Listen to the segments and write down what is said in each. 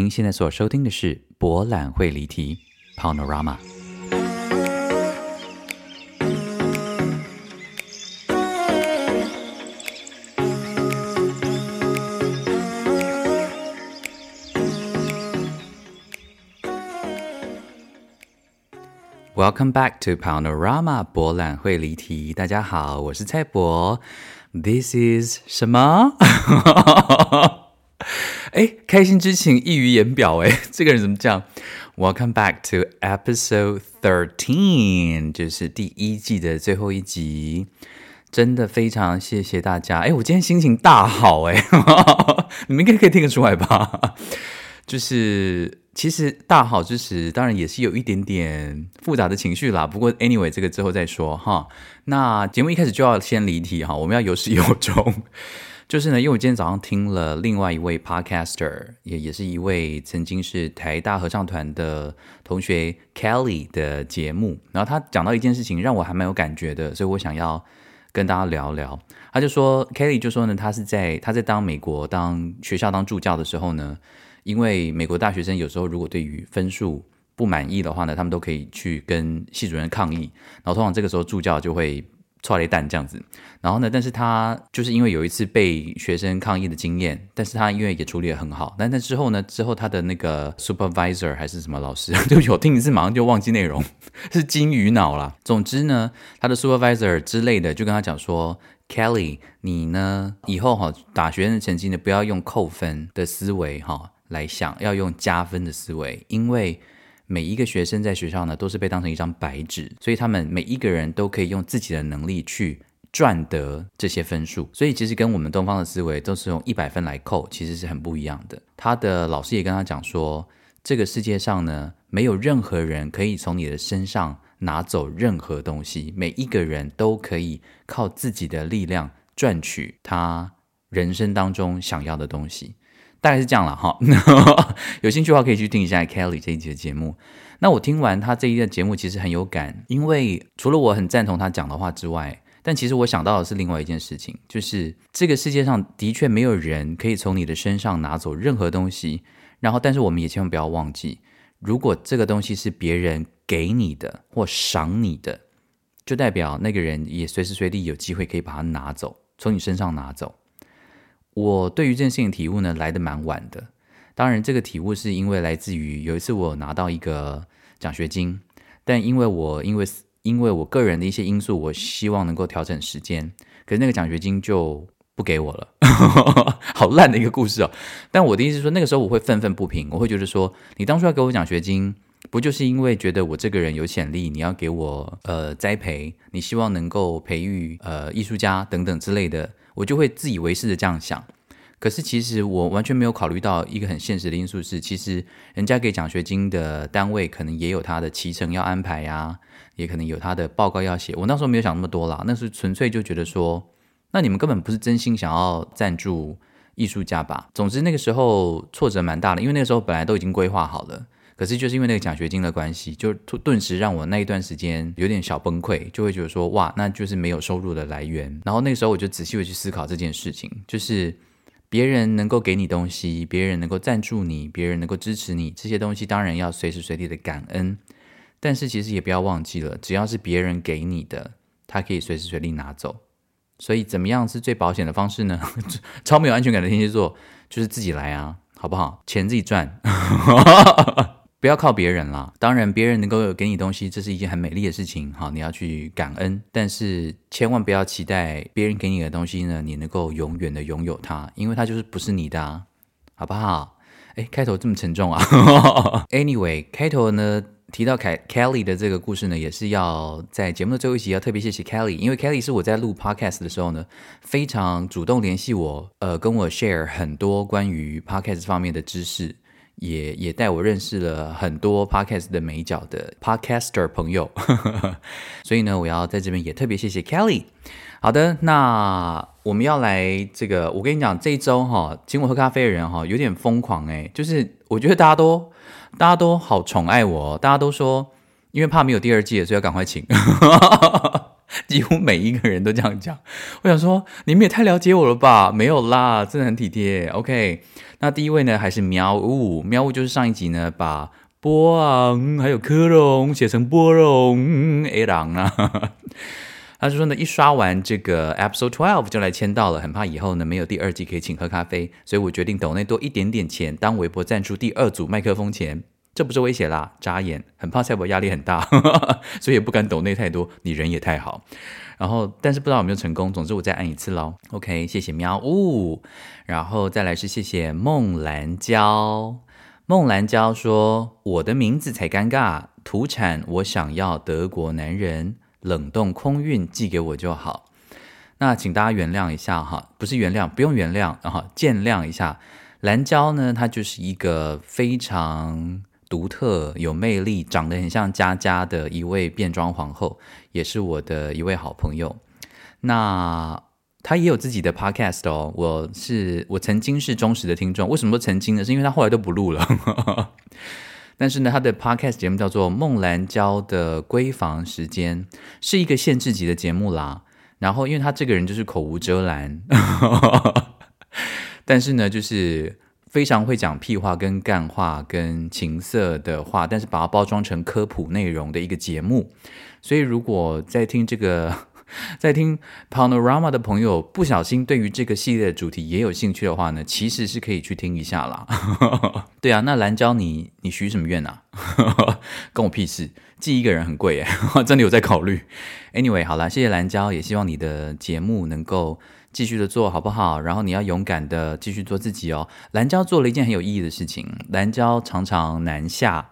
您现在所收听的是《博览会离题》（Panorama）。Welcome back to Panorama，博览会离题。大家好，我是蔡博。This is 什么？哎，开心之情溢于言表。哎，这个人怎么讲？Welcome back to episode thirteen，就是第一季的最后一集。真的非常谢谢大家。哎，我今天心情大好。哎，你们应该可以听得出来吧？就是。其实大好之时，当然也是有一点点复杂的情绪啦。不过 anyway，这个之后再说哈。那节目一开始就要先离题哈，我们要有始有终。就是呢，因为我今天早上听了另外一位 podcaster，也也是一位曾经是台大合唱团的同学 Kelly 的节目，然后他讲到一件事情，让我还蛮有感觉的，所以我想要跟大家聊聊。他就说 Kelly 就说呢，他是在他在当美国当学校当助教的时候呢。因为美国大学生有时候如果对于分数不满意的话呢，他们都可以去跟系主任抗议，然后通常这个时候助教就会剉咧等这样子。然后呢，但是他就是因为有一次被学生抗议的经验，但是他因为也处理得很好。但那之后呢，之后他的那个 supervisor 还是什么老师，就有听一次马上就忘记内容，是金鱼脑啦。总之呢，他的 supervisor 之类的就跟他讲说，Kelly，你呢以后哈打学生的成绩呢，不要用扣分的思维哈。来想要用加分的思维，因为每一个学生在学校呢都是被当成一张白纸，所以他们每一个人都可以用自己的能力去赚得这些分数。所以其实跟我们东方的思维都是用一百分来扣，其实是很不一样的。他的老师也跟他讲说，这个世界上呢没有任何人可以从你的身上拿走任何东西，每一个人都可以靠自己的力量赚取他人生当中想要的东西。大概是这样了哈，有兴趣的话可以去听一下 Kelly 这一集的节目。那我听完他这一个节目，其实很有感，因为除了我很赞同他讲的话之外，但其实我想到的是另外一件事情，就是这个世界上的确没有人可以从你的身上拿走任何东西。然后，但是我们也千万不要忘记，如果这个东西是别人给你的或赏你的，就代表那个人也随时随地有机会可以把它拿走，从你身上拿走。我对于这件事情体悟呢，来得蛮晚的。当然，这个体悟是因为来自于有一次我拿到一个奖学金，但因为我因为因为我个人的一些因素，我希望能够调整时间，可是那个奖学金就不给我了，好烂的一个故事哦。但我的意思是说，那个时候我会愤愤不平，我会觉得说，你当初要给我奖学金，不就是因为觉得我这个人有潜力，你要给我呃栽培，你希望能够培育呃艺术家等等之类的。我就会自以为是的这样想，可是其实我完全没有考虑到一个很现实的因素是，其实人家给奖学金的单位可能也有他的期程要安排呀，也可能有他的报告要写。我那时候没有想那么多啦，那是纯粹就觉得说，那你们根本不是真心想要赞助艺术家吧？总之那个时候挫折蛮大的，因为那个时候本来都已经规划好了。可是就是因为那个奖学金的关系，就顿时让我那一段时间有点小崩溃，就会觉得说哇，那就是没有收入的来源。然后那时候我就仔细的去思考这件事情，就是别人能够给你东西，别人能够赞助你，别人能够支持你，这些东西当然要随时随地的感恩。但是其实也不要忘记了，只要是别人给你的，他可以随时随地拿走。所以怎么样是最保险的方式呢？超没有安全感的天蝎座就是自己来啊，好不好？钱自己赚。不要靠别人啦，当然别人能够给你东西，这是一件很美丽的事情，好，你要去感恩。但是千万不要期待别人给你的东西呢，你能够永远的拥有它，因为它就是不是你的啊，好不好？诶，开头这么沉重啊。Anyway，开头呢提到凯 Kelly 的这个故事呢，也是要在节目的最后一集要特别谢谢 Kelly，因为 Kelly 是我在录 Podcast 的时候呢，非常主动联系我，呃，跟我 share 很多关于 Podcast 方面的知识。也也带我认识了很多 podcast 的美角的 podcaster 朋友，所以呢，我要在这边也特别谢谢 Kelly。好的，那我们要来这个，我跟你讲，这一周哈，请我喝咖啡的人哈，有点疯狂诶，就是我觉得大家都大家都好宠爱我，大家都说，因为怕没有第二季，所以要赶快请。几乎每一个人都这样讲。我想说，你们也太了解我了吧？没有啦，真的很体贴。OK，那第一位呢，还是喵呜，喵呜就是上一集呢，把波昂还有科隆写成波隆 A 郎啊。他就说呢，一刷完这个 episode twelve 就来签到了，很怕以后呢没有第二季可以请喝咖啡，所以我决定抖内多一点点钱当微博赞助第二组麦克风钱，这不是威胁啦，眨眼，很怕赛博压力很大，所以也不敢抖内太多。你人也太好，然后但是不知道有没有成功，总之我再按一次喽。OK，谢谢喵呜，然后再来是谢谢孟兰娇，孟兰娇说我的名字才尴尬，土产我想要德国男人。冷冻空运寄给我就好，那请大家原谅一下哈，不是原谅，不用原谅，然后见谅一下。蓝娇呢，她就是一个非常独特、有魅力、长得很像佳佳的一位变装皇后，也是我的一位好朋友。那她也有自己的 podcast 哦，我是我曾经是忠实的听众，为什么说曾经呢？是因为她后来都不录了。但是呢，他的 podcast 节目叫做《孟兰娇的闺房时间》，是一个限制级的节目啦。然后，因为他这个人就是口无遮拦，但是呢，就是非常会讲屁话、跟干话、跟情色的话，但是把它包装成科普内容的一个节目。所以，如果在听这个。在听 Panorama 的朋友，不小心对于这个系列的主题也有兴趣的话呢，其实是可以去听一下啦。对啊，那蓝娇你你许什么愿啊？跟我屁事！寄一个人很贵耶，真的有在考虑。Anyway，好啦，谢谢蓝娇，也希望你的节目能够继续的做好不好？然后你要勇敢的继续做自己哦。蓝娇做了一件很有意义的事情，蓝娇常常南下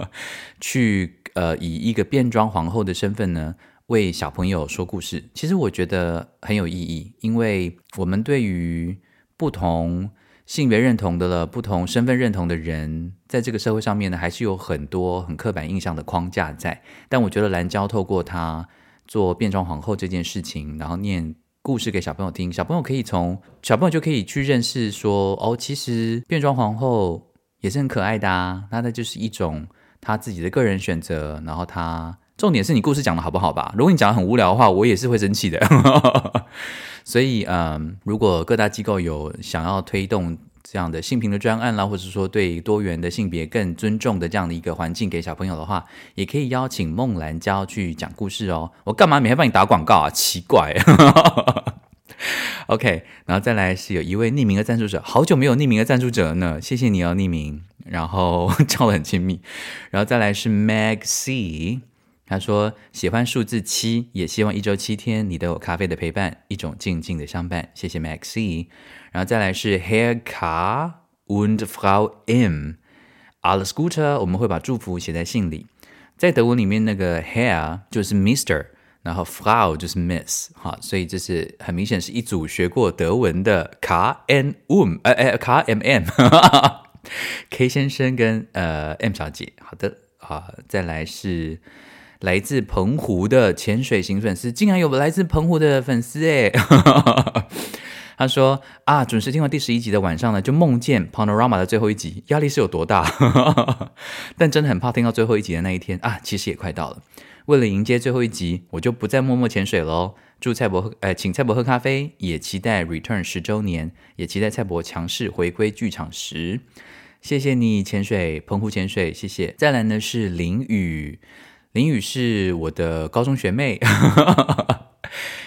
去，呃，以一个变装皇后的身份呢。为小朋友说故事，其实我觉得很有意义，因为我们对于不同性别认同的了、不同身份认同的人，在这个社会上面呢，还是有很多很刻板印象的框架在。但我觉得蓝娇透过她做变装皇后这件事情，然后念故事给小朋友听，小朋友可以从小朋友就可以去认识说，哦，其实变装皇后也是很可爱的啊，那那就是一种他自己的个人选择，然后他。重点是你故事讲的好不好吧？如果你讲的很无聊的话，我也是会生气的。所以，嗯，如果各大机构有想要推动这样的性平的专案啦，或者说对多元的性别更尊重的这样的一个环境给小朋友的话，也可以邀请孟兰娇去讲故事哦。我干嘛每天帮你打广告啊？奇怪。OK，然后再来是有一位匿名的赞助者，好久没有匿名的赞助者呢，谢谢你哦，匿名。然后叫得很亲密。然后再来是 Mag C。他说喜欢数字七，也希望一周七天你都有咖啡的陪伴，一种静静的相伴。谢谢 Maxi，然后再来是 Herr K und Frau M，Alles Gute，我们会把祝福写在信里。在德文里面，那个 Herr 就是 Mister，然后 Frau 就是 Miss，哈，所以这是很明显是一组学过德文的 K and Um，呃呃 K M M，K 先生跟呃 M 小姐。好的，好，再来是。来自澎湖的潜水型粉丝，竟然有来自澎湖的粉丝哎！他说啊，准时听完第十一集的晚上呢，就梦见 Panorama 的最后一集，压力是有多大？但真的很怕听到最后一集的那一天啊！其实也快到了，为了迎接最后一集，我就不再默默潜水喽。祝蔡博喝，呃，请蔡博喝咖啡，也期待 Return 十周年，也期待蔡博强势回归剧场时。谢谢你潜水，澎湖潜水，谢谢。再来呢是林雨。林雨是我的高中学妹，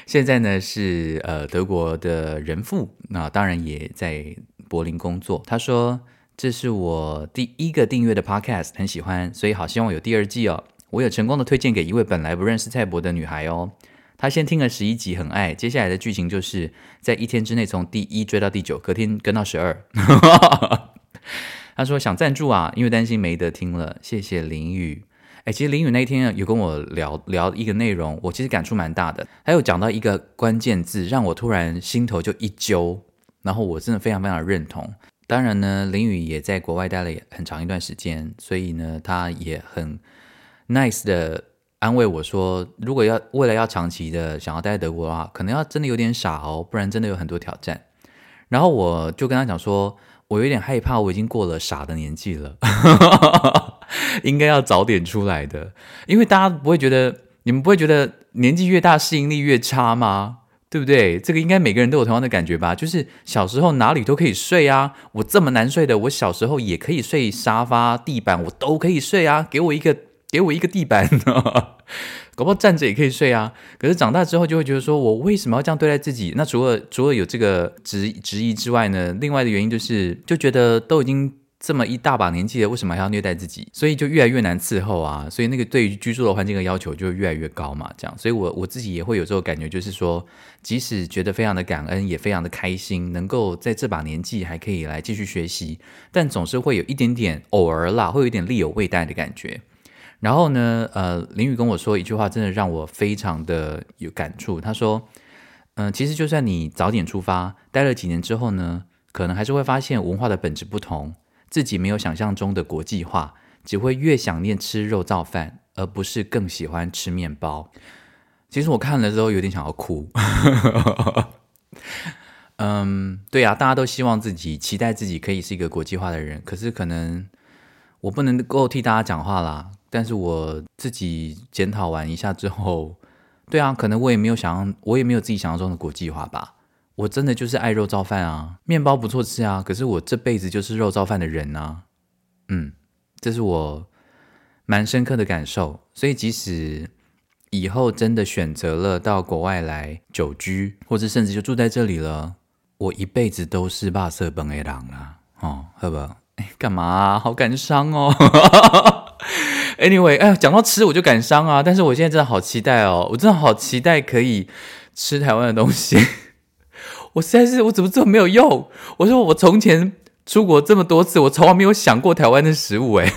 现在呢是呃德国的人妇，那当然也在柏林工作。她说这是我第一个订阅的 podcast，很喜欢，所以好希望有第二季哦。我有成功的推荐给一位本来不认识蔡博的女孩哦，她先听了十一集很爱，接下来的剧情就是在一天之内从第一追到第九，隔天跟到十二。她说想赞助啊，因为担心没得听了，谢谢林雨。哎，其实林宇那天有跟我聊聊一个内容，我其实感触蛮大的。他有讲到一个关键字，让我突然心头就一揪，然后我真的非常非常的认同。当然呢，林宇也在国外待了很长一段时间，所以呢，他也很 nice 的安慰我说，如果要未来要长期的想要待在德国的话，可能要真的有点傻哦，不然真的有很多挑战。然后我就跟他讲说，我有点害怕，我已经过了傻的年纪了。应该要早点出来的，因为大家不会觉得你们不会觉得年纪越大适应力越差吗？对不对？这个应该每个人都有同样的感觉吧？就是小时候哪里都可以睡啊，我这么难睡的，我小时候也可以睡沙发、地板，我都可以睡啊。给我一个，给我一个地板，搞不好站着也可以睡啊。可是长大之后就会觉得说，我为什么要这样对待自己？那除了除了有这个质质疑之外呢？另外的原因就是，就觉得都已经。这么一大把年纪了，为什么还要虐待自己？所以就越来越难伺候啊！所以那个对于居住的环境的要求就越来越高嘛，这样。所以我我自己也会有这种感觉，就是说，即使觉得非常的感恩，也非常的开心，能够在这把年纪还可以来继续学习，但总是会有一点点偶尔啦，会有一点力有未逮的感觉。然后呢，呃，林宇跟我说一句话，真的让我非常的有感触。他说，嗯、其实就算你早点出发，待了几年之后呢，可能还是会发现文化的本质不同。自己没有想象中的国际化，只会越想念吃肉燥饭，而不是更喜欢吃面包。其实我看了之后有点想要哭。嗯，对呀，大家都希望自己期待自己可以是一个国际化的人，可是可能我不能够替大家讲话啦。但是我自己检讨完一下之后，对啊，可能我也没有想象，我也没有自己想象中的国际化吧。我真的就是爱肉燥饭啊，面包不错吃啊，可是我这辈子就是肉燥饭的人啊，嗯，这是我蛮深刻的感受。所以即使以后真的选择了到国外来久居，或者甚至就住在这里了，我一辈子都是霸色饭的人啊，哦，好不好？哎，干嘛？好感伤哦。Anyway，哎，讲到吃我就感伤啊，但是我现在真的好期待哦，我真的好期待可以吃台湾的东西。我实在是，我怎么这么没有用？我说我从前出国这么多次，我从来没有想过台湾的食物哎，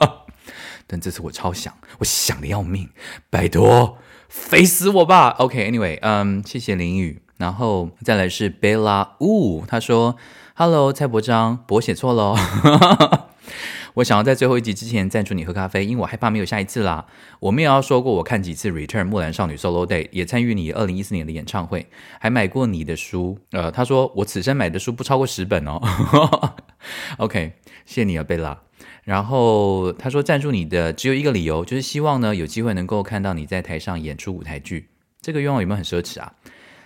但这次我超想，我想的要命，拜托，肥死我吧！OK，Anyway，嗯，谢谢林宇，然后再来是贝拉呜，他说：“Hello，蔡伯章，伯写错喽。” 我想要在最后一集之前赞助你喝咖啡，因为我害怕没有下一次啦。我们也要说过我看几次《Return 木兰少女 Solo Day》，也参与你二零一四年的演唱会，还买过你的书。呃，他说我此生买的书不超过十本哦。OK，谢谢你啊，贝拉。然后他说赞助你的只有一个理由，就是希望呢有机会能够看到你在台上演出舞台剧。这个愿望有没有很奢侈啊？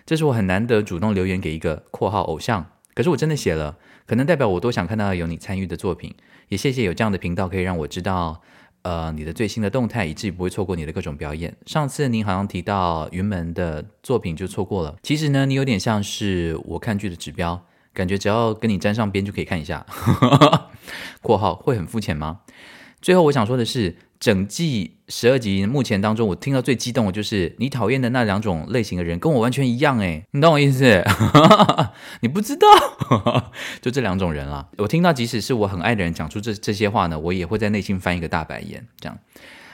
这是我很难得主动留言给一个括号偶像，可是我真的写了，可能代表我多想看到有你参与的作品。也谢谢有这样的频道，可以让我知道，呃，你的最新的动态，以至于不会错过你的各种表演。上次您好像提到云门的作品就错过了，其实呢，你有点像是我看剧的指标，感觉只要跟你沾上边就可以看一下。括号会很肤浅吗？最后我想说的是。整季十二集，目前当中我听到最激动的就是你讨厌的那两种类型的人，跟我完全一样诶，你懂我意思？你不知道，就这两种人啦。我听到，即使是我很爱的人讲出这这些话呢，我也会在内心翻一个大白眼。这样，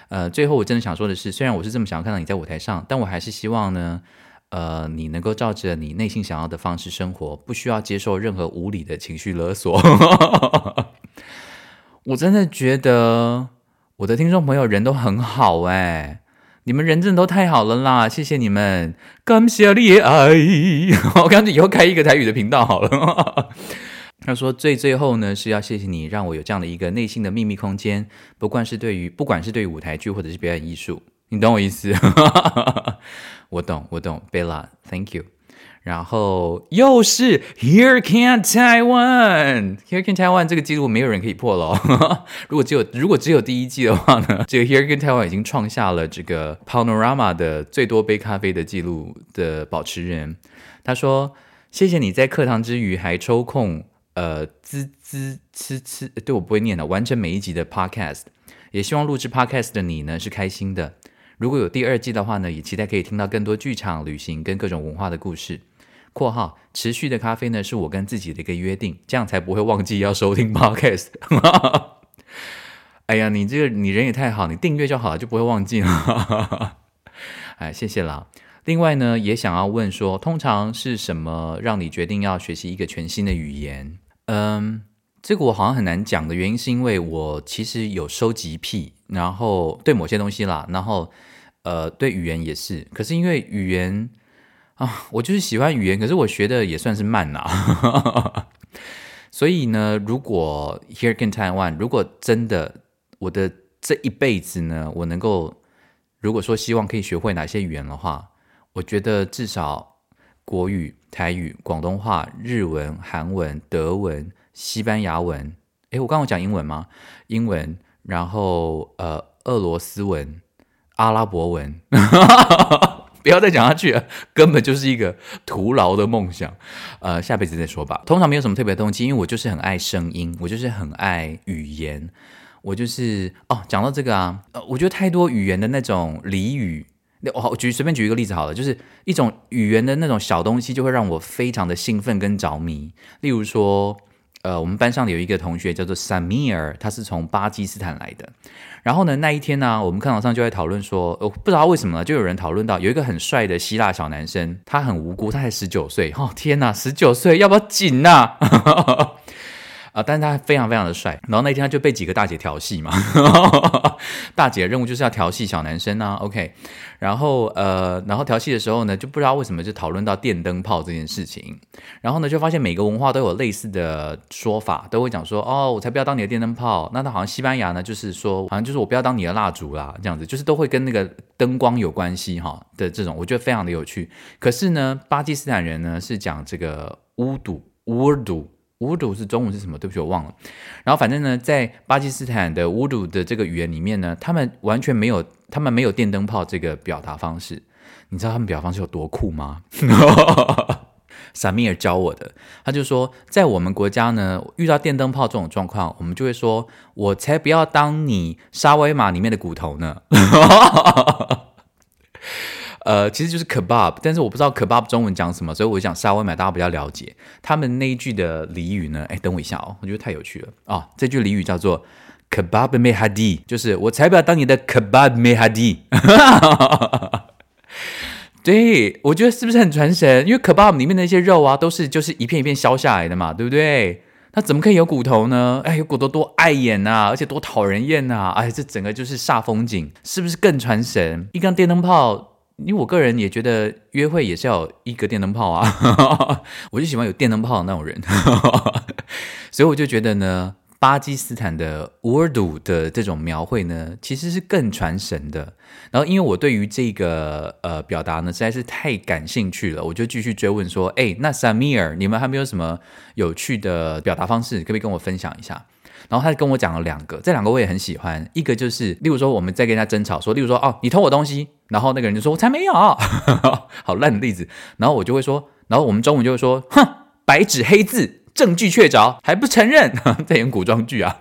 呃，最后我真的想说的是，虽然我是这么想要看到你在舞台上，但我还是希望呢，呃，你能够照着你内心想要的方式生活，不需要接受任何无理的情绪勒索。我真的觉得。我的听众朋友人都很好哎，你们人真的都太好了啦，谢谢你们，感谢你爱。我干脆以后开一个台语的频道好了。他说最最后呢是要谢谢你，让我有这样的一个内心的秘密空间，不管是对于不管是对于舞台剧或者是表演艺术，你懂我意思？我懂，我懂，Bella，Thank you。然后又是 Here Can Taiwan，Here Can Taiwan 这个记录没有人可以破了。如果只有如果只有第一季的话呢，这个 Here Can Taiwan 已经创下了这个 Panorama 的最多杯咖啡的记录的保持人。他说：“谢谢你在课堂之余还抽空呃滋滋吃吃，对我不会念的，完成每一集的 Podcast。也希望录制 Podcast 的你呢是开心的。如果有第二季的话呢，也期待可以听到更多剧场、旅行跟各种文化的故事。”括号持续的咖啡呢，是我跟自己的一个约定，这样才不会忘记要收听 Podcast。哎呀，你这个你人也太好，你订阅就好了，就不会忘记了。哎，谢谢啦。另外呢，也想要问说，通常是什么让你决定要学习一个全新的语言？嗯，这个我好像很难讲的原因，是因为我其实有收集癖，然后对某些东西啦，然后呃，对语言也是。可是因为语言。啊，我就是喜欢语言，可是我学的也算是慢呐。所以呢，如果 Here in Taiwan，如果真的我的这一辈子呢，我能够如果说希望可以学会哪些语言的话，我觉得至少国语、台语、广东话、日文、韩文、德文、西班牙文。诶，我刚刚讲英文吗？英文，然后呃，俄罗斯文、阿拉伯文，不要再讲下去了，根本就是一个徒劳的梦想。呃，下辈子再说吧。通常没有什么特别的动机，因为我就是很爱声音，我就是很爱语言。我就是哦，讲到这个啊，呃，我觉得太多语言的那种俚语，我举随便举一个例子好了，就是一种语言的那种小东西，就会让我非常的兴奋跟着迷。例如说，呃，我们班上有一个同学叫做 Samir，他是从巴基斯坦来的。然后呢，那一天呢，我们课堂上就在讨论说，我不知道为什么，就有人讨论到有一个很帅的希腊小男生，他很无辜，他才十九岁，哦天哪，十九岁要不要紧呐？啊！啊但是他非常非常的帅，然后那天他就被几个大姐调戏嘛，大姐的任务就是要调戏小男生啊。OK，然后呃，然后调戏的时候呢，就不知道为什么就讨论到电灯泡这件事情，然后呢就发现每个文化都有类似的说法，都会讲说哦，我才不要当你的电灯泡。那他好像西班牙呢，就是说好像就是我不要当你的蜡烛啦，这样子就是都会跟那个灯光有关系哈的这种，我觉得非常的有趣。可是呢，巴基斯坦人呢是讲这个乌杜乌杜。乌鲁是中文是什么？对不起，我忘了。然后反正呢，在巴基斯坦的乌鲁的这个语言里面呢，他们完全没有，他们没有电灯泡这个表达方式。你知道他们表达方式有多酷吗？萨米尔教我的，他就说，在我们国家呢，遇到电灯泡这种状况，我们就会说：“我才不要当你沙威玛里面的骨头呢。” 呃，其实就是 kebab，但是我不知道 kebab 中文讲什么，所以我想稍微买，大家比较了解。他们那一句的俚语呢？哎，等我一下哦，我觉得太有趣了啊、哦！这句俚语叫做 kebab mehadi，就是我才不要当你的 kebab mehadi。对，我觉得是不是很传神？因为 kebab 里面的那些肉啊，都是就是一片一片削下来的嘛，对不对？那怎么可以有骨头呢？哎，有骨头多碍眼呐、啊，而且多讨人厌呐、啊！哎，这整个就是煞风景，是不是更传神？一根电灯泡。因为我个人也觉得约会也是要一个电灯泡啊，我就喜欢有电灯泡的那种人，所以我就觉得呢，巴基斯坦的乌尔都的这种描绘呢，其实是更传神的。然后因为我对于这个呃表达呢实在是太感兴趣了，我就继续追问说，哎，那 Samir，你们还没有什么有趣的表达方式，可不可以跟我分享一下？然后他跟我讲了两个，这两个我也很喜欢。一个就是，例如说我们在跟人家争吵，说，例如说，哦，你偷我东西，然后那个人就说，我才没有，好烂的例子。然后我就会说，然后我们中文就会说，哼，白纸黑字，证据确凿，还不承认，在演古装剧啊，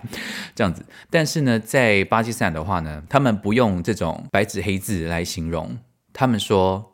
这样子。但是呢，在巴基斯坦的话呢，他们不用这种白纸黑字来形容，他们说。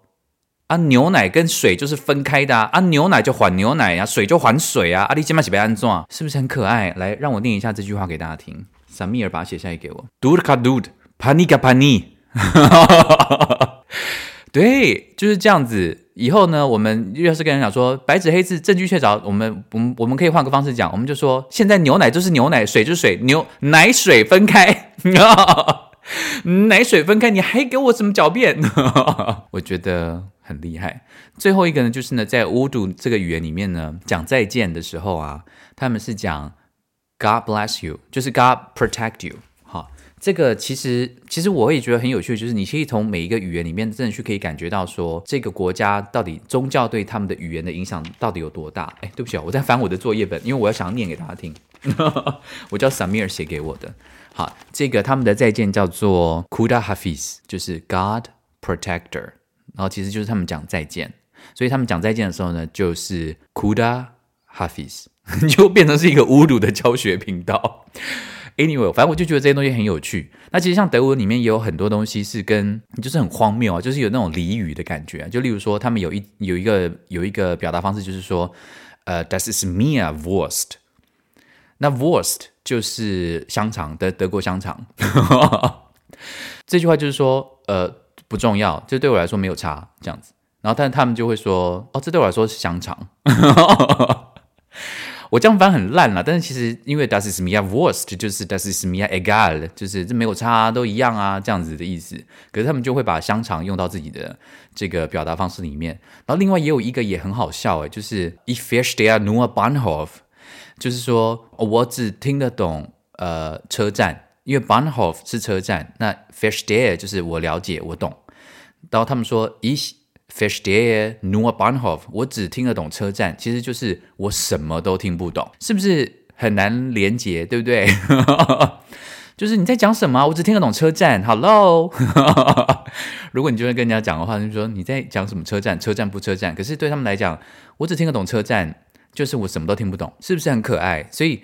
啊，牛奶跟水就是分开的啊！啊牛奶就还牛奶呀、啊，水就还水啊！阿里基玛西贝安装是不是很可爱？来，让我念一下这句话给大家听。萨米尔把它写下来给我。Dude 卡 dude，pani 卡 pani。哈 对，就是这样子。以后呢，我们要是跟人讲说白纸黑字，证据确凿，我们我们我们可以换个方式讲，我们就说现在牛奶就是牛奶，水就是水，牛奶水分开。奶水分开，你还给我什么狡辩？我觉得。很厉害。最后一个呢，就是呢，在乌度这个语言里面呢，讲再见的时候啊，他们是讲 God bless you，就是 God protect you。这个其实其实我也觉得很有趣，就是你可以从每一个语言里面真的去可以感觉到说，这个国家到底宗教对他们的语言的影响到底有多大。哎，对不起啊，我在翻我的作业本，因为我要想念给大家听。我叫 Samir 写给我的。好，这个他们的再见叫做 Kuda Hafiz，就是 God Protector。然后其实就是他们讲再见，所以他们讲再见的时候呢，就是 Kuda Hafiz，就变成是一个侮辱的教学频道。Anyway，反正我就觉得这些东西很有趣。那其实像德文里面也有很多东西是跟就是很荒谬啊，就是有那种俚语的感觉。就例如说，他们有一有一个有一个表达方式，就是说，呃，Das ist mir Wurst。那 Wurst 就是香肠的德国香肠。这句话就是说，呃。不重要，这对我来说没有差，这样子。然后，但他们就会说：“哦，这对我来说是香肠。”我这样翻很烂了，但是其实因为 Das ist mir Wurst 就是 Das ist mir egal，就是这没有差，都一样啊，这样子的意思。可是他们就会把香肠用到自己的这个表达方式里面。然后，另外也有一个也很好笑诶，就是 Ich verstehe nur Bahnhof，就是说我只听得懂呃车站。因为 b a n h o f 是车站，那 fish there 就是我了解，我懂。然后他们说 Ich verstehe nur Bahnhof，我只听得懂车站，其实就是我什么都听不懂，是不是很难连接，对不对？就是你在讲什么？我只听得懂车站。Hello，如果你就会跟人家讲的话，就说你在讲什么车站？车站不车站？可是对他们来讲，我只听得懂车站，就是我什么都听不懂，是不是很可爱？所以，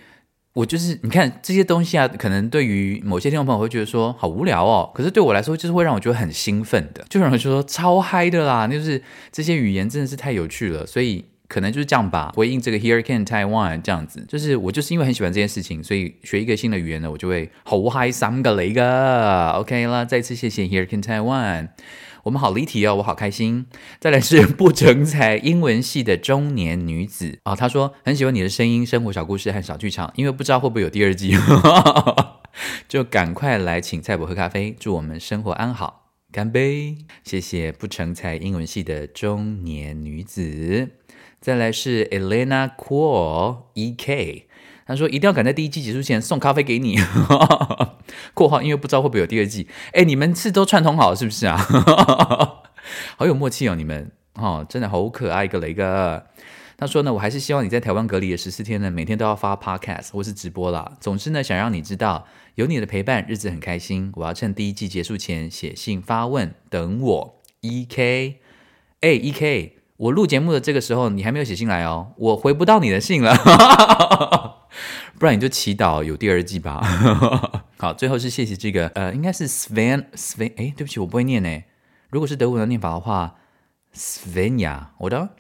我就是你看这些东西啊，可能对于某些听众朋友会觉得说好无聊哦，可是对我来说，就是会让我觉得很兴奋的，就有人就说超嗨的啦，那就是这些语言真的是太有趣了，所以。可能就是这样吧，回应这个 Here Can Taiwan 这样子，就是我就是因为很喜欢这件事情，所以学一个新的语言呢，我就会好嗨三个雷个，OK 啦，再次谢谢 Here Can Taiwan，我们好离题哦，我好开心。再来是不成才英文系的中年女子啊，她说很喜欢你的声音、生活小故事和小剧场，因为不知道会不会有第二季，就赶快来请蔡伯喝咖啡，祝我们生活安好，干杯！谢谢不成才英文系的中年女子。再来是 Elena Cool E K，他说一定要赶在第一季结束前送咖啡给你。括号因为不知道会不会有第二季。哎，你们是都串通好是不是啊？好有默契哦，你们哦，真的好可爱一个雷哥。他说呢，我还是希望你在台湾隔离的十四天呢，每天都要发 Podcast 或是直播啦。总之呢，想让你知道有你的陪伴，日子很开心。我要趁第一季结束前写信发问，等我 E K。哎，E K。我录节目的这个时候，你还没有写信来哦，我回不到你的信了，不然你就祈祷有第二季吧。好，最后是谢谢这个，呃，应该是 Sven Sven，哎，对不起，我不会念呢。如果是德文的念法的话，Svenja，我的。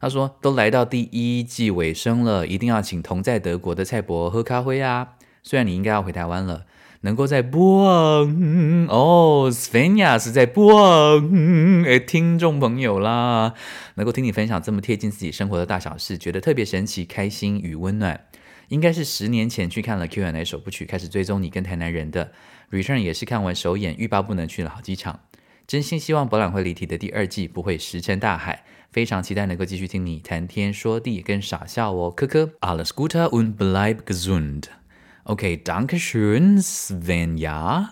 他说都来到第一季尾声了，一定要请同在德国的蔡伯喝咖啡啊。虽然你应该要回台湾了。能够在波昂哦，Svenja 是在波昂哎，听众朋友啦，能够听你分享这么贴近自己生活的大小事，觉得特别神奇、开心与温暖。应该是十年前去看了 Q&A 首部曲，开始追踪你跟台南人的 Return 也是看完首演，欲罢不能去了好几场。真心希望博览会离题的第二季不会石沉大海，非常期待能够继续听你谈天说地跟傻笑哦，科科。Alles Gute und bleib gesund。OK，Danke schön，Svenja。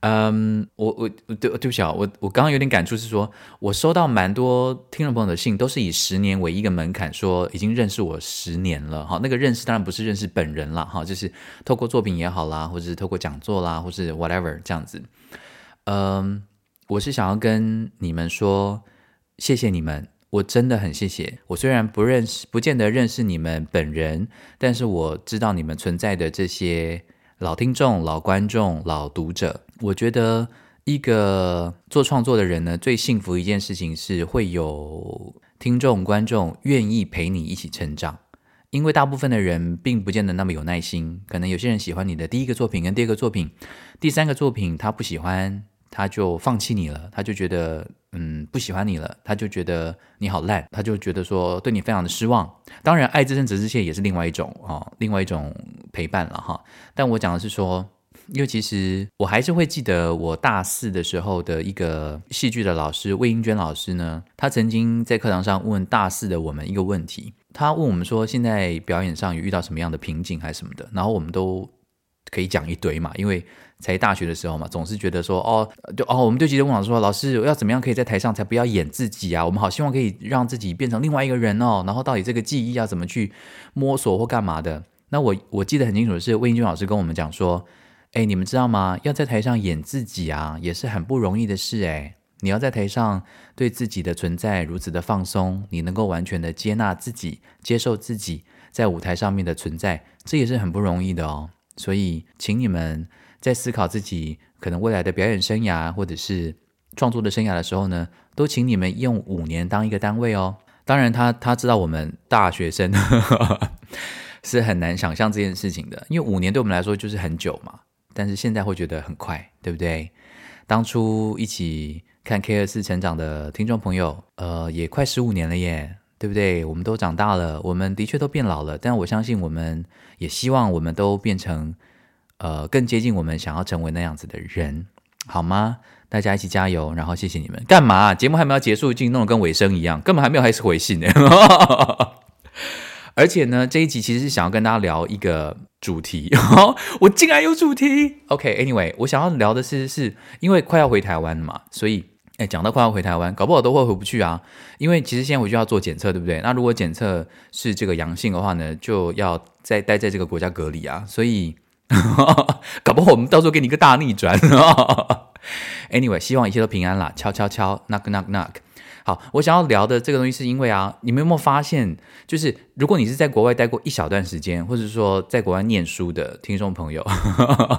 嗯，我我对对不起啊，我我刚刚有点感触，是说我收到蛮多听众朋友的信，都是以十年为一个门槛，说已经认识我十年了。哈，那个认识当然不是认识本人了，哈，就是透过作品也好啦，或者是透过讲座啦，或是 whatever 这样子。嗯，我是想要跟你们说，谢谢你们。我真的很谢谢。我虽然不认识，不见得认识你们本人，但是我知道你们存在的这些老听众、老观众、老读者。我觉得一个做创作的人呢，最幸福一件事情是会有听众、观众愿意陪你一起成长。因为大部分的人并不见得那么有耐心，可能有些人喜欢你的第一个作品跟第二个作品，第三个作品他不喜欢。他就放弃你了，他就觉得嗯不喜欢你了，他就觉得你好烂，他就觉得说对你非常的失望。当然，爱之深责之切也是另外一种哦，另外一种陪伴了哈。但我讲的是说，因为其实我还是会记得我大四的时候的一个戏剧的老师魏英娟老师呢，他曾经在课堂上问大四的我们一个问题，他问我们说现在表演上有遇到什么样的瓶颈还是什么的，然后我们都可以讲一堆嘛，因为。才大学的时候嘛，总是觉得说哦，就哦，我们就急着问老师说，老师要怎么样可以在台上才不要演自己啊？我们好希望可以让自己变成另外一个人哦。然后到底这个记忆要怎么去摸索或干嘛的？那我我记得很清楚的是，魏英娟老师跟我们讲说，哎，你们知道吗？要在台上演自己啊，也是很不容易的事哎。你要在台上对自己的存在如此的放松，你能够完全的接纳自己，接受自己在舞台上面的存在，这也是很不容易的哦。所以，请你们。在思考自己可能未来的表演生涯，或者是创作的生涯的时候呢，都请你们用五年当一个单位哦。当然他，他知道我们大学生 是很难想象这件事情的，因为五年对我们来说就是很久嘛。但是现在会觉得很快，对不对？当初一起看 K 二四成长的听众朋友，呃，也快十五年了耶，对不对？我们都长大了，我们的确都变老了，但我相信，我们也希望我们都变成。呃，更接近我们想要成为那样子的人，好吗？大家一起加油，然后谢谢你们。干嘛？节目还没有结束，已经弄得跟尾声一样，根本还没有开始回信呢。而且呢，这一集其实是想要跟大家聊一个主题，我竟然有主题。OK，Anyway，、我想要聊的是，是因为快要回台湾了嘛，所以，哎，讲到快要回台湾，搞不好都会回不去啊。因为其实现在回去要做检测，对不对？那如果检测是这个阳性的话呢，就要再待在这个国家隔离啊。所以，搞不好我们到时候给你一个大逆转。Anyway，希望一切都平安啦。敲敲敲，knock knock knock。我想要聊的这个东西是因为啊，你们有没有发现，就是如果你是在国外待过一小段时间，或者说在国外念书的听众朋友，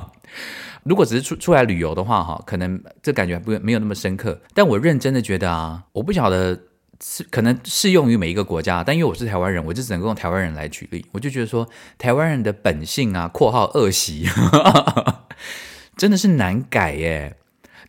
如果只是出出来旅游的话，哈，可能这感觉不没有那么深刻。但我认真的觉得啊，我不晓得是可能适用于每一个国家，但因为我是台湾人，我就只能用台湾人来举例。我就觉得说，台湾人的本性啊（括号恶习）真的是难改耶。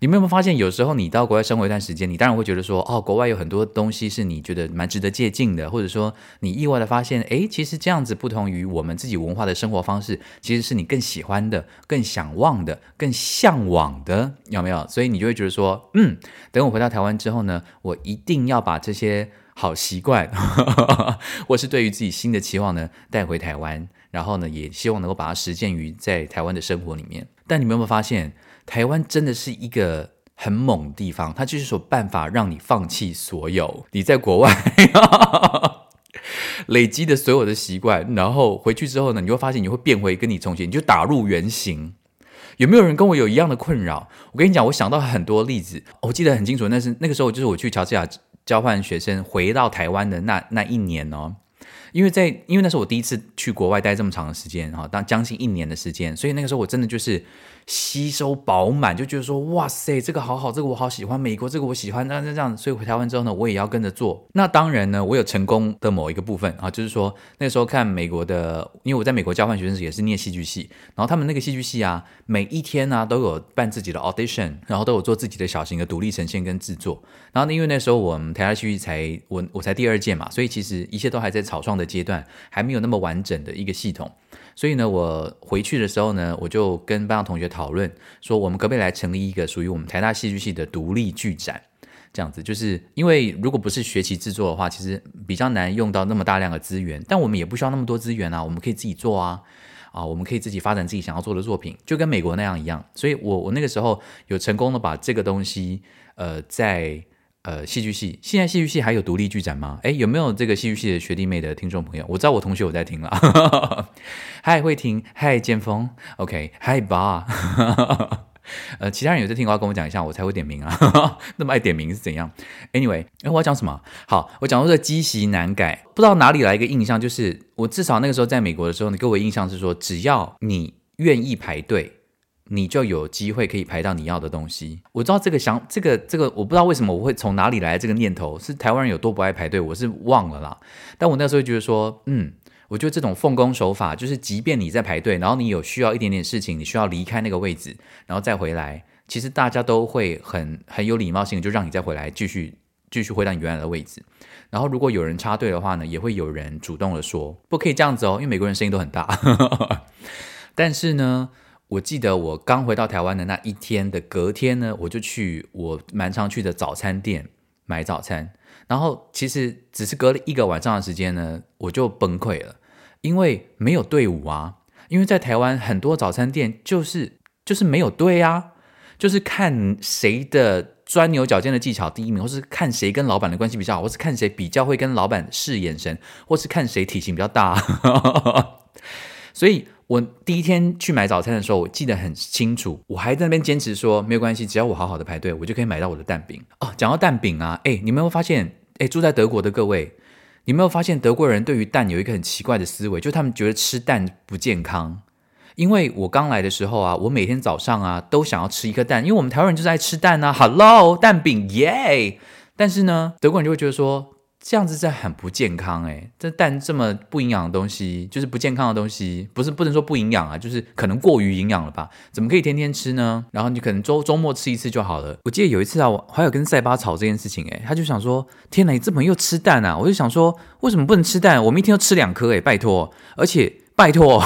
你们有没有发现，有时候你到国外生活一段时间，你当然会觉得说，哦，国外有很多东西是你觉得蛮值得借鉴的，或者说你意外的发现，诶，其实这样子不同于我们自己文化的生活方式，其实是你更喜欢的、更想望的、更向往的，有没有？所以你就会觉得说，嗯，等我回到台湾之后呢，我一定要把这些好习惯，或是对于自己新的期望呢带回台湾，然后呢，也希望能够把它实践于在台湾的生活里面。但你们有没有发现？台湾真的是一个很猛的地方，它就是说办法让你放弃所有 你在国外 累积的所有的习惯，然后回去之后呢，你会发现你会变回跟你从前，你就打入原形。有没有人跟我有一样的困扰？我跟你讲，我想到很多例子，我记得很清楚，那是那个时候就是我去乔治亚交换学生回到台湾的那那一年哦。因为在因为那是我第一次去国外待这么长的时间哈，当将近一年的时间，所以那个时候我真的就是吸收饱满，就觉得说哇塞，这个好好，这个我好喜欢，美国这个我喜欢，那那这样，所以回台湾之后呢，我也要跟着做。那当然呢，我有成功的某一个部分啊，就是说那时候看美国的，因为我在美国交换学生时也是念戏剧系，然后他们那个戏剧系啊，每一天呢、都有办自己的 audition，然后都有做自己的小型的独立呈现跟制作。然后呢，因为那时候我们台下戏剧才我我才第二届嘛，所以其实一切都还在草创的阶段，还没有那么完整的一个系统。所以呢，我回去的时候呢，我就跟班上同学讨论说，我们可不可以来成立一个属于我们台大戏剧系的独立剧展？这样子，就是因为如果不是学期制作的话，其实比较难用到那么大量的资源，但我们也不需要那么多资源啊，我们可以自己做啊，啊，我们可以自己发展自己想要做的作品，就跟美国那样一样。所以我我那个时候有成功的把这个东西，呃，在。呃，戏剧系现在戏剧系还有独立剧展吗？诶，有没有这个戏剧系的学弟妹的听众朋友？我知道我同学有在听了，嗨，会听，嗨，剑锋，OK，嗨，爸，呃，其他人有在听的话，跟我讲一下，我才会点名啊。那么爱点名是怎样？Anyway，诶，我要讲什么？好，我讲到这积习难改，不知道哪里来一个印象，就是我至少那个时候在美国的时候，你给我印象是说，只要你愿意排队。你就有机会可以排到你要的东西。我知道这个想这个这个，我不知道为什么我会从哪里来这个念头，是台湾人有多不爱排队，我是忘了啦。但我那时候觉得说，嗯，我觉得这种奉公守法，就是即便你在排队，然后你有需要一点点事情，你需要离开那个位置，然后再回来，其实大家都会很很有礼貌性就让你再回来，继续继续回到你原来的位置。然后如果有人插队的话呢，也会有人主动的说，不可以这样子哦，因为美国人声音都很大。但是呢。我记得我刚回到台湾的那一天的隔天呢，我就去我蛮常去的早餐店买早餐，然后其实只是隔了一个晚上的时间呢，我就崩溃了，因为没有队伍啊，因为在台湾很多早餐店就是就是没有队啊，就是看谁的钻牛角尖的技巧第一名，或是看谁跟老板的关系比较好，或是看谁比较会跟老板试眼神，或是看谁体型比较大，所以。我第一天去买早餐的时候，我记得很清楚，我还在那边坚持说没有关系，只要我好好的排队，我就可以买到我的蛋饼哦。讲到蛋饼啊，诶，你没有发现？诶，住在德国的各位，你没有发现德国人对于蛋有一个很奇怪的思维，就他们觉得吃蛋不健康。因为我刚来的时候啊，我每天早上啊都想要吃一颗蛋，因为我们台湾人就是爱吃蛋啊，Hello，蛋饼耶。但是呢，德国人就会觉得说。这样子在很不健康诶，这蛋这么不营养的东西，就是不健康的东西，不是不能说不营养啊，就是可能过于营养了吧？怎么可以天天吃呢？然后你可能周周末吃一次就好了。我记得有一次啊，我还有跟塞巴吵这件事情诶，他就想说：天哪，你怎么又吃蛋啊？我就想说，为什么不能吃蛋？我们一天要吃两颗诶，拜托，而且拜托。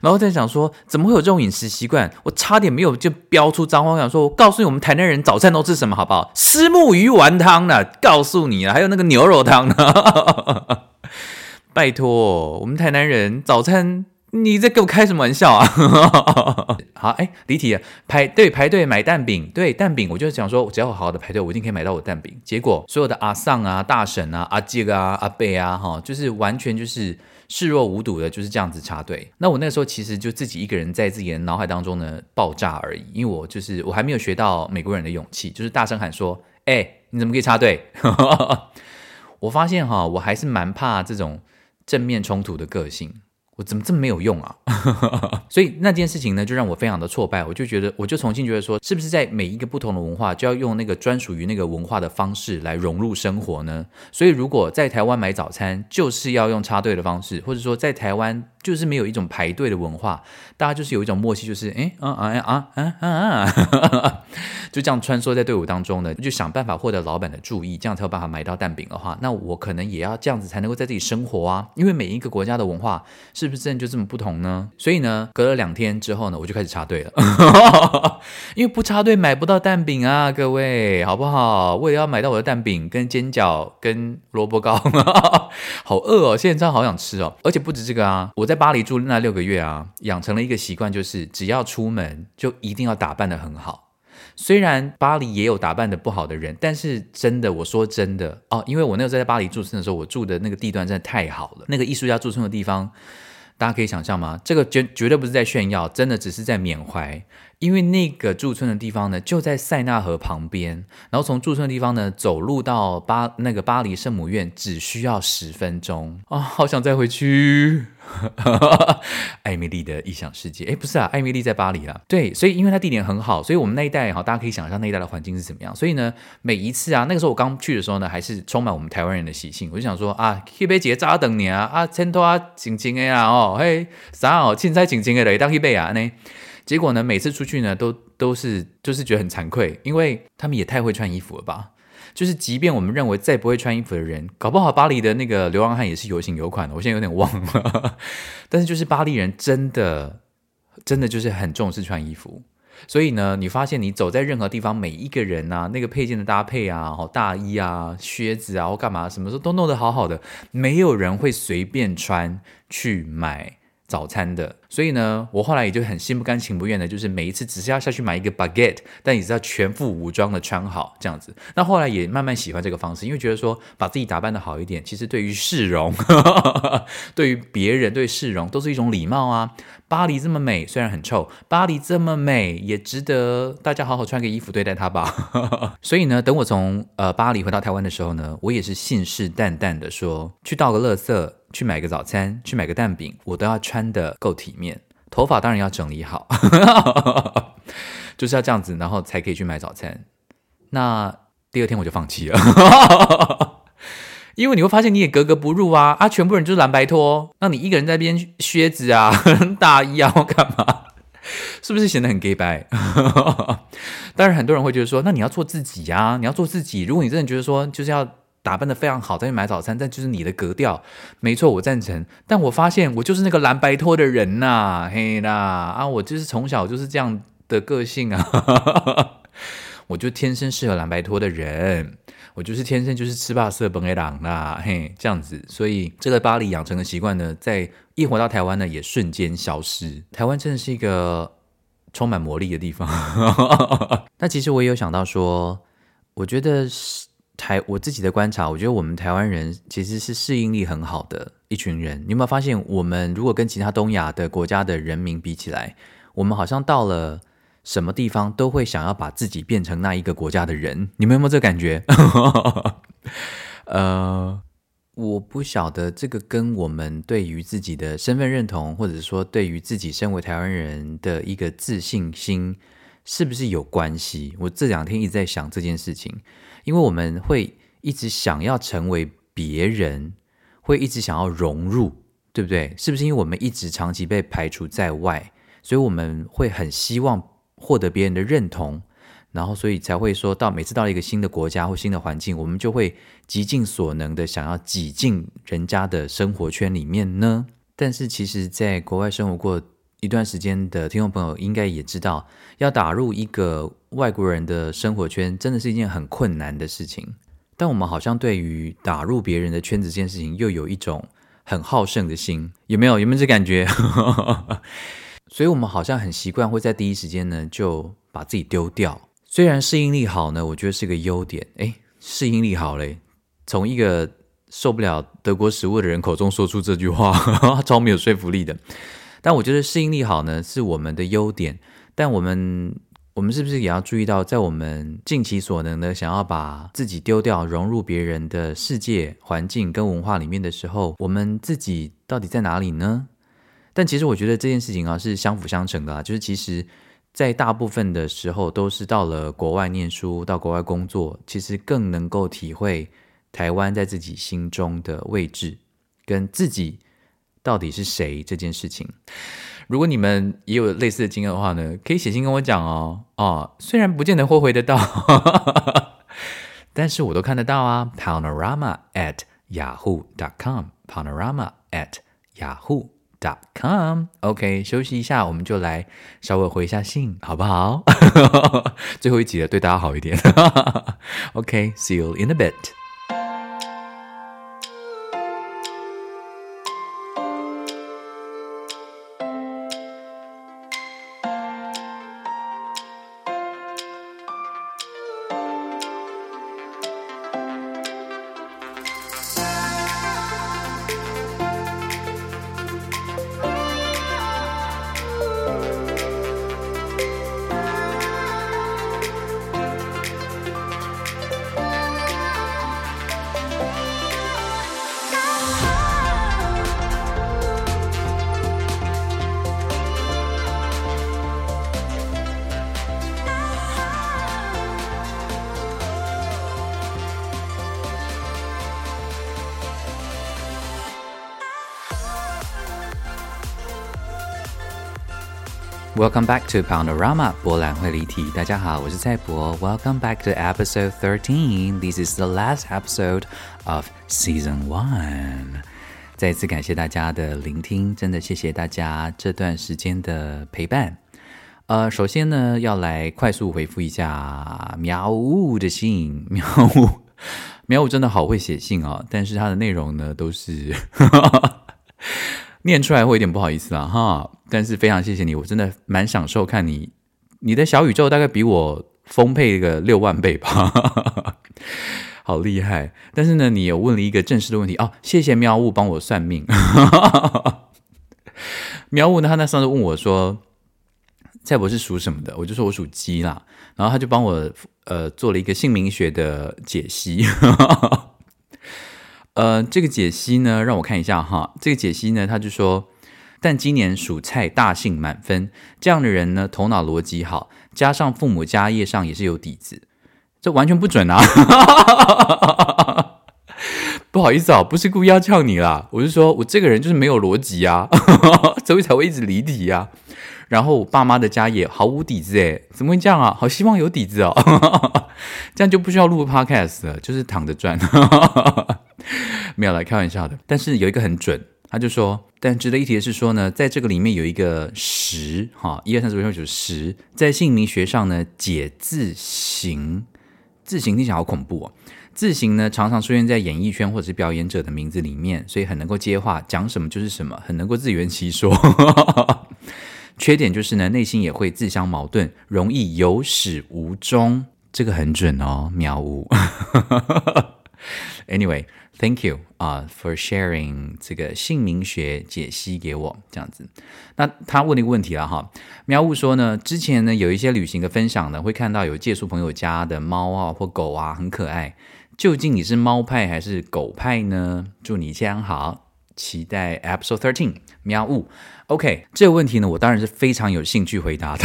然后在想说，怎么会有这种饮食习惯？我差点没有就飙出脏话，我想说，我告诉你，我们台南人早餐都吃什么，好不好？虱目鱼丸汤呢？告诉你啊，还有那个牛肉汤呢。拜托，我们台南人早餐你在给我开什么玩笑啊？好，哎，离题了。排队排队买蛋饼，对蛋饼，我就想说，只要我好好的排队，我一定可以买到我的蛋饼。结果所有的阿桑啊、大婶啊、阿杰啊、阿贝啊，哈，就是完全就是视若无睹的，就是这样子插队。那我那时候其实就自己一个人在自己的脑海当中呢爆炸而已，因为我就是我还没有学到美国人的勇气，就是大声喊说：“哎，你怎么可以插队？” 我发现哈，我还是蛮怕这种正面冲突的个性。我怎么这么没有用啊？所以那件事情呢，就让我非常的挫败。我就觉得，我就重新觉得说，是不是在每一个不同的文化，就要用那个专属于那个文化的方式来融入生活呢？所以，如果在台湾买早餐，就是要用插队的方式，或者说在台湾。就是没有一种排队的文化，大家就是有一种默契，就是哎，啊啊啊啊啊啊，就这样穿梭在队伍当中呢，就想办法获得老板的注意，这样才有办法买到蛋饼的话，那我可能也要这样子才能够在这里生活啊。因为每一个国家的文化是是不是真的就这么不同呢？所以呢，隔了两天之后呢，我就开始插队了，因为不插队买不到蛋饼啊，各位好不好？为了要买到我的蛋饼跟煎饺跟萝卜糕，好饿哦，现在真的好想吃哦，而且不止这个啊，我在。巴黎住那六个月啊，养成了一个习惯，就是只要出门就一定要打扮得很好。虽然巴黎也有打扮得不好的人，但是真的，我说真的哦，因为我那时候在巴黎驻村的时候，我住的那个地段真的太好了。那个艺术家驻村的地方，大家可以想象吗？这个绝绝对不是在炫耀，真的只是在缅怀。因为那个驻村的地方呢，就在塞纳河旁边，然后从驻村的地方呢，走路到巴那个巴黎圣母院只需要十分钟啊、哦，好想再回去。艾米丽的异想世界，哎，不是啊，艾米丽在巴黎啦。对，所以因为它地点很好，所以我们那一带哈，大家可以想象那一代的环境是怎么样。所以呢，每一次啊，那个时候我刚去的时候呢，还是充满我们台湾人的习性，我就想说啊，去买几个炸等你啊，啊，衬托啊，紧紧的啊，哦，嘿，啥哦，凊彩紧紧的来当去买啊呢。结果呢，每次出去呢，都都是就是觉得很惭愧，因为他们也太会穿衣服了吧？就是即便我们认为再不会穿衣服的人，搞不好巴黎的那个流浪汉也是有型有款的。我现在有点忘了，但是就是巴黎人真的真的就是很重视穿衣服，所以呢，你发现你走在任何地方，每一个人啊，那个配件的搭配啊，大衣啊、靴子啊或干嘛，什么时候都弄得好好的，没有人会随便穿去买。早餐的，所以呢，我后来也就很心不甘情不愿的，就是每一次只是要下去买一个 baguette，但也是要全副武装的穿好这样子。那后来也慢慢喜欢这个方式，因为觉得说把自己打扮得好一点，其实对于市容，对于别人，对市容都是一种礼貌啊。巴黎这么美，虽然很臭，巴黎这么美，也值得大家好好穿个衣服对待它吧。所以呢，等我从呃巴黎回到台湾的时候呢，我也是信誓旦旦的说，去倒个垃圾。去买个早餐，去买个蛋饼，我都要穿得够体面，头发当然要整理好，就是要这样子，然后才可以去买早餐。那第二天我就放弃了，因为你会发现你也格格不入啊啊！全部人就是蓝白拖，那你一个人在边靴子啊、大衣啊，我干嘛？是不是显得很 gay 白？当然，很多人会觉得说，那你要做自己呀，你要做自己。如果你真的觉得说，就是要。打扮得非常好，在那买早餐，但就是你的格调，没错，我赞成。但我发现我就是那个蓝白拖的人呐、嘿啦啊，我就是从小就是这样的个性啊，我就天生适合蓝白拖的人，我就是天生就是吃霸色本黑狼啦，嘿，这样子。所以这个巴黎养成的习惯呢，在一回到台湾呢，也瞬间消失。台湾真的是一个充满魔力的地方。但其实我也有想到说，我觉得是。台我自己的观察，我觉得我们台湾人其实是适应力很好的一群人。你有没有发现，我们如果跟其他东亚的国家的人民比起来，我们好像到了什么地方都会想要把自己变成那一个国家的人。你们有没有这感觉？呃，我不晓得这个跟我们对于自己的身份认同，或者说对于自己身为台湾人的一个自信心，是不是有关系？我这两天一直在想这件事情。因为我们会一直想要成为别人，会一直想要融入，对不对？是不是因为我们一直长期被排除在外，所以我们会很希望获得别人的认同，然后所以才会说到每次到了一个新的国家或新的环境，我们就会极尽所能的想要挤进人家的生活圈里面呢？但是其实，在国外生活过一段时间的听众朋友应该也知道，要打入一个外国人的生活圈，真的是一件很困难的事情。但我们好像对于打入别人的圈子这件事情，又有一种很好胜的心，有没有？有没有这感觉？所以我们好像很习惯会在第一时间呢就把自己丢掉。虽然适应力好呢，我觉得是个优点。诶，适应力好嘞，从一个受不了德国食物的人口中说出这句话，超没有说服力的。但我觉得适应力好呢，是我们的优点。但我们，我们是不是也要注意到，在我们尽其所能的想要把自己丢掉，融入别人的世界环境跟文化里面的时候，我们自己到底在哪里呢？但其实我觉得这件事情啊，是相辅相成的啊，就是其实。在大部分的时候，都是到了国外念书，到国外工作，其实更能够体会台湾在自己心中的位置，跟自己到底是谁这件事情。如果你们也有类似的经验的话呢，可以写信跟我讲哦。哦，虽然不见得会回得到，但是我都看得到啊。Paonorama at yahoo dot com. Paonorama at yahoo. com，OK，休息一下，我们就来稍微回一下信，好不好？最后一集了，对大家好一点。OK，see you in a bit。Welcome back to Panorama 博览会离题。大家好，我是蔡博。Welcome back to episode thirteen. This is the last episode of season one. 再次感谢大家的聆听，真的谢谢大家这段时间的陪伴。呃，首先呢，要来快速回复一下喵呜的信。喵呜，喵呜真的好会写信哦，但是它的内容呢，都是。念出来会有点不好意思啊，哈！但是非常谢谢你，我真的蛮享受看你，你的小宇宙大概比我丰沛个六万倍吧，好厉害！但是呢，你有问了一个正式的问题哦，谢谢喵物帮我算命。喵物呢，他那上次问我说，蔡博是属什么的？我就说我属鸡啦，然后他就帮我呃做了一个姓名学的解析。呃，这个解析呢，让我看一下哈。这个解析呢，他就说，但今年属菜，大幸满分。这样的人呢，头脑逻辑好，加上父母家业上也是有底子，这完全不准啊！不好意思啊，不是故意要呛你啦，我是说我这个人就是没有逻辑啊，所以才会一直离题啊。然后我爸妈的家业毫无底子诶，怎么会这样啊？好希望有底子哦，这样就不需要录 podcast 了，就是躺着赚。没有来开玩笑的，但是有一个很准，他就说，但值得一提的是说呢，在这个里面有一个十哈，一二三四五六九十，在姓名学上呢，解字形，字形听起来好恐怖哦，字形呢常常出现在演艺圈或者是表演者的名字里面，所以很能够接话，讲什么就是什么，很能够自圆其说。缺点就是呢，内心也会自相矛盾，容易有始无终，这个很准哦，喵呜。Anyway。Thank you 啊、，for sharing 这个姓名学解析给我这样子。那他问了一个问题了哈，喵物说呢，之前呢有一些旅行的分享呢，会看到有借宿朋友家的猫啊或狗啊很可爱，究竟你是猫派还是狗派呢？祝你健康好，期待 Episode Thirteen 喵物。OK，这个问题呢，我当然是非常有兴趣回答的。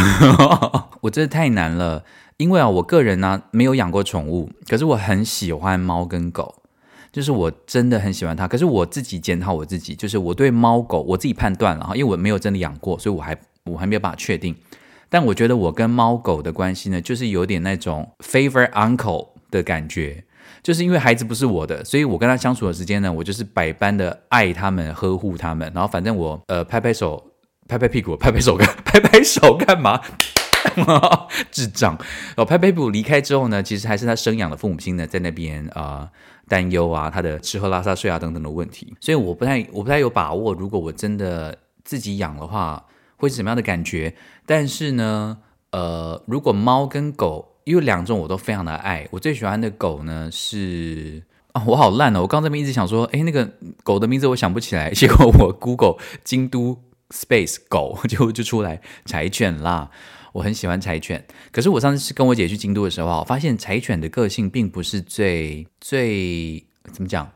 我真的太难了，因为啊，我个人呢、啊、没有养过宠物，可是我很喜欢猫跟狗。就是我真的很喜欢它，可是我自己检讨我自己，就是我对猫狗我自己判断了哈，因为我没有真的养过，所以我还我还没有办法确定。但我觉得我跟猫狗的关系呢，就是有点那种 favorite uncle 的感觉，就是因为孩子不是我的，所以我跟他相处的时间呢，我就是百般的爱他们、呵护他们，然后反正我呃拍拍手、拍拍屁股、拍拍手干拍拍手干嘛？智障！然后拍拍离开之后呢，其实还是他生养的父母亲呢在那边啊。呃担忧啊，他的吃喝拉撒睡啊等等的问题。所以我不太我不太有把握，如果我真的自己养的话，会是什么样的感觉？但是呢，呃，如果猫跟狗，因为两种我都非常的爱，我最喜欢的狗呢是。啊，我好烂哦！我刚这边一直想说，哎，那个狗的名字我想不起来，结果我 Google 京都 Space 狗就就出来柴犬啦。我很喜欢柴犬，可是我上次跟我姐去京都的时候，我发现柴犬的个性并不是最最怎么讲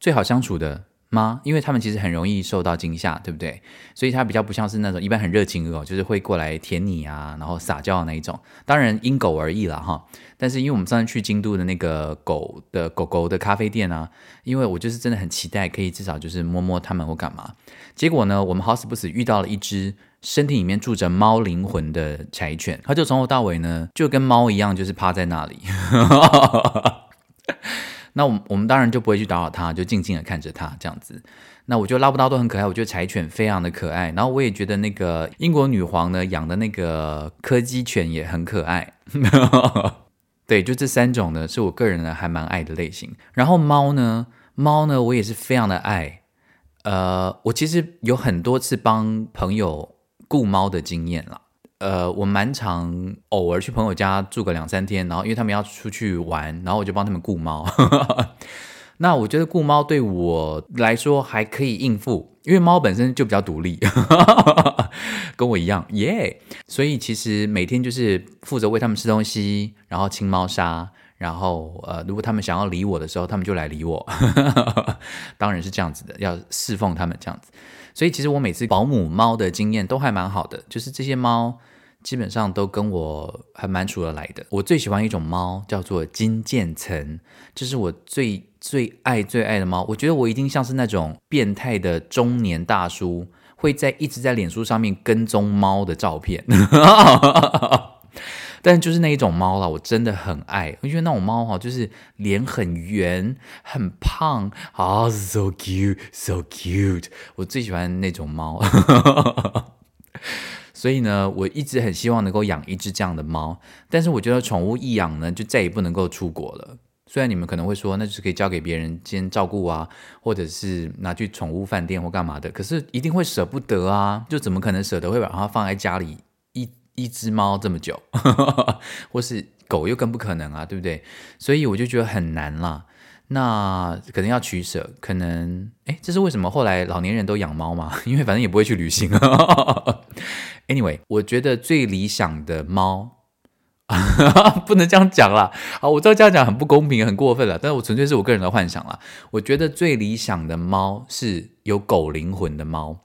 最好相处的。吗？因为他们其实很容易受到惊吓，对不对？所以它比较不像是那种一般很热情的狗，就是会过来舔你啊，然后撒娇的那一种。当然因狗而异了哈。但是因为我们上次去京都的那个狗的狗狗的咖啡店啊，因为我就是真的很期待可以至少就是摸摸它们或干嘛。结果呢，我们好死不死遇到了一只身体里面住着猫灵魂的柴犬，它就从头到尾呢就跟猫一样，就是趴在那里。那我们我们当然就不会去打扰它，就静静的看着它这样子。那我觉得拉布拉多很可爱，我觉得柴犬非常的可爱。然后我也觉得那个英国女皇呢养的那个柯基犬也很可爱。对，就这三种呢是我个人呢还蛮爱的类型。然后猫呢，猫呢我也是非常的爱。呃，我其实有很多次帮朋友顾猫的经验了。呃，我蛮常偶尔去朋友家住个两三天，然后因为他们要出去玩，然后我就帮他们顾猫。那我觉得顾猫对我来说还可以应付，因为猫本身就比较独立，跟我一样，耶、所以其实每天就是负责喂他们吃东西，然后清猫砂，然后呃，如果他们想要理我的时候，他们就来理我。当然是这样子的，要侍奉他们这样子。所以其实我每次保姆猫的经验都还蛮好的，就是这些猫。基本上都跟我还蛮处得来的。我最喜欢一种猫，叫做金渐层，这是我最最爱最爱的猫。我觉得我一定像是那种变态的中年大叔，会在一直在脸书上面跟踪猫的照片。但就是那一种猫啦，我真的很爱。我觉得那种猫哈，就是脸很圆、很胖，啊、，so cute，so cute。我最喜欢那种猫。所以呢，我一直很希望能够养一只这样的猫，但是我觉得宠物一养呢，就再也不能够出国了。虽然你们可能会说，那就是可以交给别人先照顾啊，或者是拿去宠物饭店或干嘛的，可是一定会舍不得啊，就怎么可能舍得会把它放在家里一只猫这么久，或是狗又更不可能啊，对不对？所以我就觉得很难啦。那可能要取舍，可能哎，这是为什么后来老年人都养猫嘛？因为反正也不会去旅行啊。Anyway，我觉得最理想的猫，不能这样讲啦。啊，我知道这样讲很不公平，很过分了。但是我纯粹是我个人的幻想啦。我觉得最理想的猫是有狗灵魂的猫。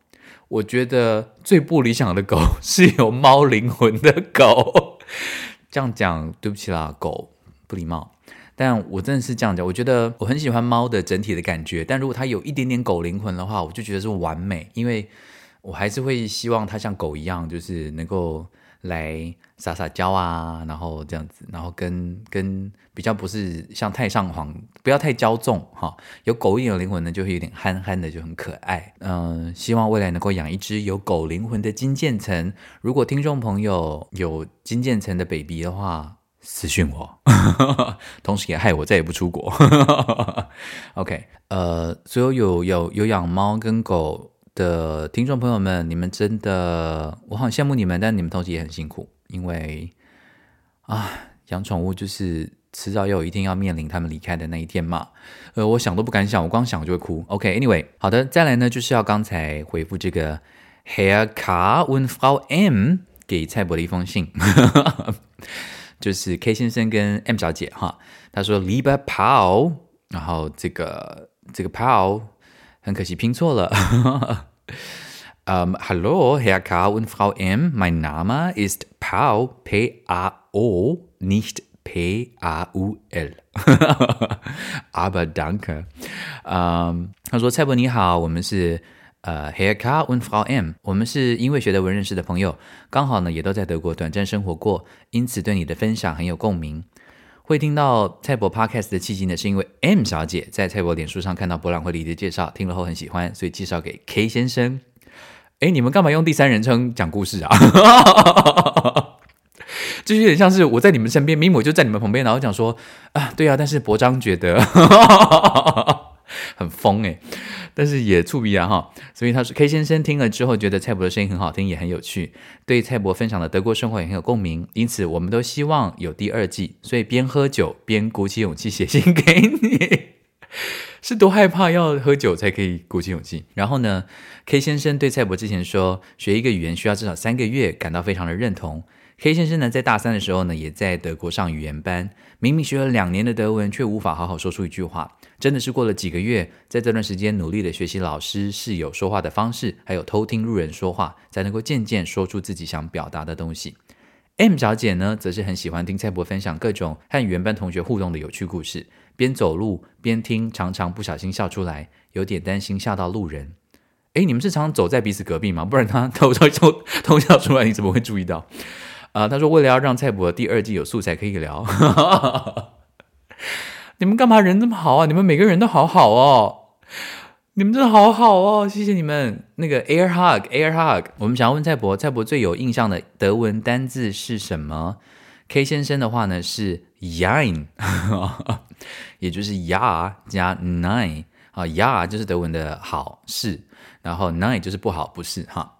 我觉得最不理想的狗 是有猫灵魂的狗。这样讲，对不起啦，狗不礼貌。但我真的是这样讲，我觉得我很喜欢猫的整体的感觉。但如果它有一点点狗灵魂的话，我就觉得是完美，因为。我还是会希望它像狗一样，就是能够来撒撒娇啊，然后这样子，然后跟跟比较不是像太上皇，不要太骄纵哈。有狗一点的灵魂呢，就会有点憨憨的，就很可爱。嗯、希望未来能够养一只有狗灵魂的金渐层。如果听众朋友有金渐层的 baby 的话，私讯我，同时也害我再也不出国。OK，呃，所有有有有养猫跟狗的听众朋友们，你们真的，我好羡慕你们，但你们同时也很辛苦，因为啊，养宠物就是迟早有一天要面临他们离开的那一天嘛。呃，我想都不敢想，我光想就会哭。OK，Anyway，好的，再来呢，就是要刚才回复这个 Herr K und Frau M 给蔡伯的一封信，就是 K 先生跟 M 小姐哈，他说 liba pau 然后这个这个 pau。很可惜拼错了。um, Hallo, Herr K. und Frau M. Mein Name ist Pau，P-A-O, nicht P-A-U-L. Aber danke. Um, 他说：“蔡伯你好，我们是呃、uh, Herr K. und Frau M. 我们是因为学德文认识的朋友，刚好呢也都在德国短暂生活过，因此对你的分享很有共鸣。”会听到蔡伯 Podcast 的契机呢，是因为 M 小姐在蔡伯脸书上看到博览会里的介绍，听了后很喜欢，所以介绍给 K 先生。诶，你们干嘛用第三人称讲故事啊？就有点像是我在你们身边，明明我就在你们旁边，然后讲说啊，对啊，但是博章觉得很疯诶。但是也触鼻啊哈，所以他说 K 先生听了之后觉得蔡伯的声音很好听，也很有趣，对蔡伯分享的德国生活也很有共鸣，因此我们都希望有第二季，所以边喝酒边鼓起勇气写信给你，是多害怕要喝酒才可以鼓起勇气。然后呢，K 先生对蔡伯之前说学一个语言需要至少三个月，感到非常的认同。K 先生呢，在大三的时候呢，也在德国上语言班。明明学了两年的德文，却无法好好说出一句话。真的是过了几个月，在这段时间努力的学习老师室友说话的方式，还有偷听路人说话，才能够渐渐说出自己想表达的东西。M 小姐呢，则是很喜欢听蔡博分享各种和语言班同学互动的有趣故事，边走路边听，常常不小心笑出来，有点担心吓到路人。诶，你们是常常走在彼此隔壁吗？不然他 偷偷偷偷笑出来，你怎么会注意到？啊，他说为了要让蔡伯第二季有素材可以聊，你们干嘛人这么好啊？你们每个人都好好哦，你们真的好好哦，谢谢你们。那个 air hug air hug，我们想要问蔡伯，蔡伯最有印象的德文单字是什么？K 先生的话呢是 yin，也就是 ya 加 nine 啊，ya 就是德文的好是，然后 nine 就是不好不是哈，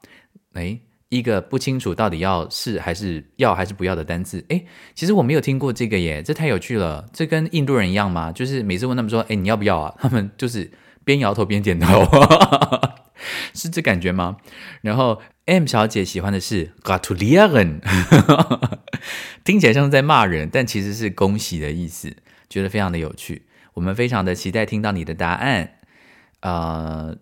诶一个不清楚到底要是还是要还是不要的单字，诶，其实我没有听过这个耶，这太有趣了。这跟印度人一样吗？就是每次问他们说，诶，你要不要啊？他们就是边摇头边点头，是这感觉吗？然后 M 小姐喜欢的是 Gatulieren，听起来像是在骂人，但其实是恭喜的意思，觉得非常的有趣。我们非常的期待听到你的答案。呃，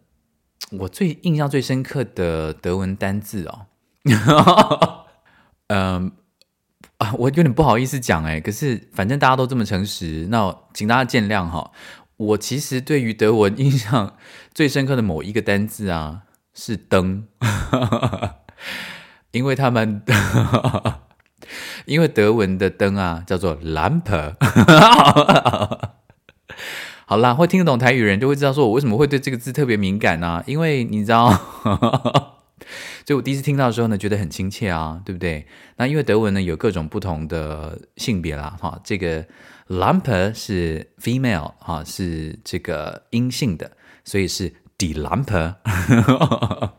我最印象最深刻的德文单字哦。嗯啊，我有点不好意思讲哎，可是反正大家都这么诚实，那请大家见谅哈。我其实对于德文印象 最深刻的某一个单字啊，是灯，因为他们因为德文的灯啊叫做 Lampe。好啦，会听得懂台语人就会知道说我为什么会对这个字特别敏感呢、啊？因为你知道。所以我第一次听到的时候呢，觉得很亲切啊，对不对？那因为德文呢有各种不同的性别啦，哈，这个 Lampe 是 female 哈，是这个阴性的，所以是 die Lampe。